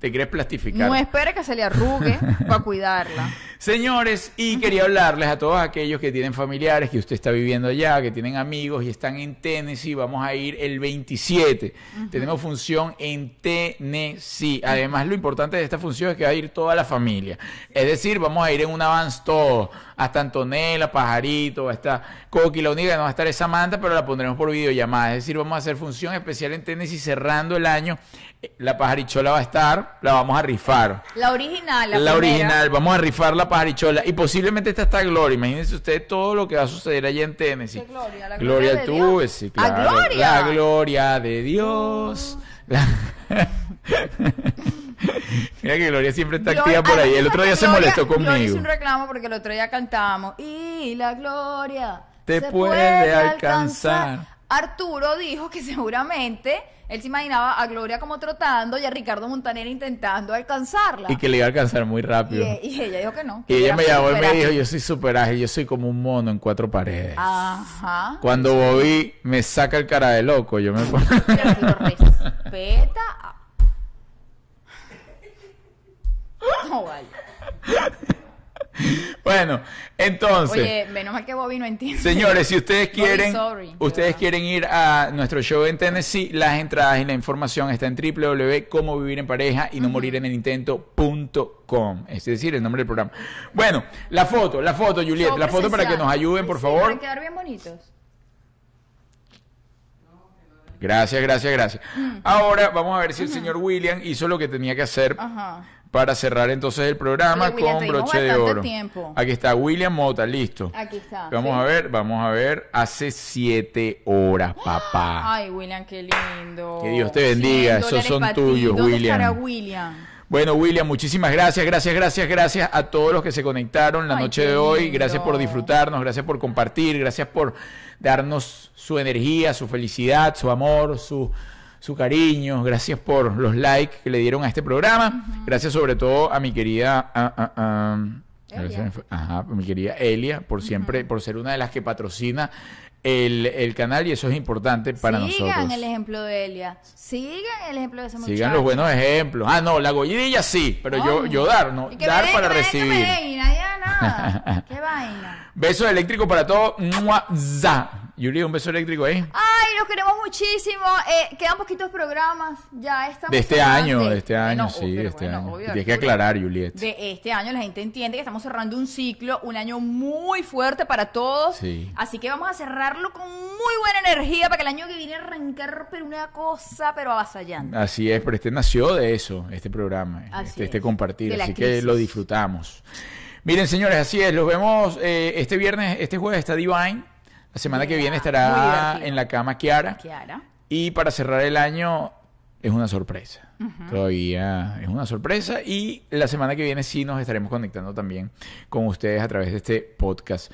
te quieres plastificar. No espere que se le arrugue para cuidarla. Señores, y quería hablarles a todos aquellos que tienen familiares, que usted está viviendo allá, que tienen amigos y están en Tennessee. Vamos a ir el 27. Tenemos función en Tennessee. Además, lo importante de esta función es que va a ir toda la familia. Es decir, vamos a ir en un avance todo. Hasta Antonella, Pajarito, va a estar Coqui. La única que no va a estar es Samantha, pero la pondremos por videollamada. Es decir, vamos a hacer función especial en Tennessee cerrando el año. Eh, La pajarichola va a estar, la vamos a rifar. La original, la, original, vamos a rifar la pajarichola. Y posiblemente esta está Gloria. Imagínense ustedes todo lo que va a suceder allá en Tennessee. ¿Qué gloria? ¿La gloria gloria de tú, Dios? sí, ¡Ah, claro. gloria! La gloria de Dios. La- Mira que Gloria siempre está Gloria- activa por ahí. Ah, El otro día se molestó Gloria hizo conmigo. un reclamo porque el otro día cantamos. Y la gloria Te se puede alcanzar. Arturo dijo que seguramente él se imaginaba a Gloria como trotando y a Ricardo Montaner intentando alcanzarla. Y que le iba a alcanzar muy rápido. y ella dijo que no. que Y ella me llamó y me dijo, yo soy súper ágil, yo soy como un mono en cuatro paredes. Ajá. Cuando Bobby me saca el cara de loco, yo me pongo... Pero respeta. No vale. bueno, entonces... Oye, menos mal que Bobby no entiende. Señores, si ustedes quieren, sorry, ustedes quieren ir a nuestro show en Tennessee, las entradas y la información está en www.comovivirenpareja y no morir en el intento.com, es decir, el nombre del programa. Bueno, la foto, la foto, Juliet, la foto para que nos ayuden, por Sí, favor. Para quedar bien bonitos. Gracias, gracias, gracias. Ahora vamos a ver si el señor William hizo lo que tenía que hacer Ajá. Para cerrar entonces el programa William, con broche de oro. tiempo. Aquí está William Mota, listo. Aquí está. Vamos ¿sí? a ver, vamos a ver. Hace siete horas, papá. Ay, William, qué lindo. Que Dios te bendiga, 100 esos son ti. tuyos, ¿Dónde William. estará William? Bueno, William, muchísimas gracias, gracias, gracias, gracias a todos los que se conectaron la Ay, noche de hoy. lindo. Gracias por disfrutarnos, gracias por compartir, gracias por darnos su energía, su felicidad, su amor, su, su cariño. Gracias por los likes que le dieron a este programa. Gracias sobre todo a mi querida... a. Ajá, mi querida Elia, por siempre, por ser una de las que patrocina el, el canal y eso es importante para Sigan nosotros. el ejemplo de Elia. Sigan el ejemplo de ese muchacho. Sigan los buenos ejemplos. Ah, no, la gollidilla sí, pero yo, yo dar, no. Dar den, para que me den, que me recibir. den, y nadie da nada. Qué vaina. Beso eléctrico para todos. Yuri, un beso eléctrico ahí. Ay, los queremos muchísimo. Eh, quedan poquitos programas. Ya estamos De este cerrando. año, de este año, Bueno, sí, de este bueno, año. obvio, Tienes que aclarar, Juliet. De este año la gente entiende que estamos cerrando un ciclo, un año muy fuerte para todos. Sí. Así que vamos a cerrarlo con muy buena energía para que el año que viene arrancar pero una cosa, pero avasallante. Así es, pero este nació de eso, este programa, Así este, este es, compartir, de la así que lo disfrutamos. Miren, señores, así es, los vemos eh, este viernes, este jueves está Divine, la semana que viene estará en la cama Kiara, Kiara. y para cerrar el año es una sorpresa. Todavía es una sorpresa y la semana que viene sí nos estaremos conectando también con ustedes a través de este podcast.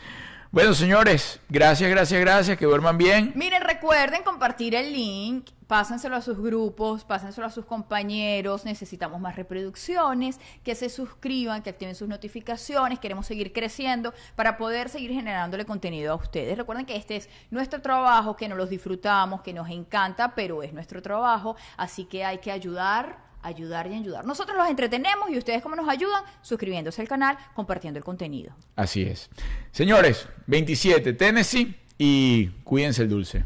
Bueno, señores, gracias, gracias, gracias, que duerman bien. Miren, recuerden compartir el link, pásenselo a sus grupos, pásenselo a sus compañeros, necesitamos más reproducciones, que se suscriban, que activen sus notificaciones, queremos seguir creciendo para poder seguir generándole contenido a ustedes. Recuerden que este es nuestro trabajo, que nos los disfrutamos, que nos encanta, pero es nuestro trabajo, así que hay que ayudar ayudar y ayudar. Nosotros los entretenemos y ustedes cómo nos ayudan suscribiéndose al canal, compartiendo el contenido. Así es. Señores, 27 Tennessee y cuídense el dulce.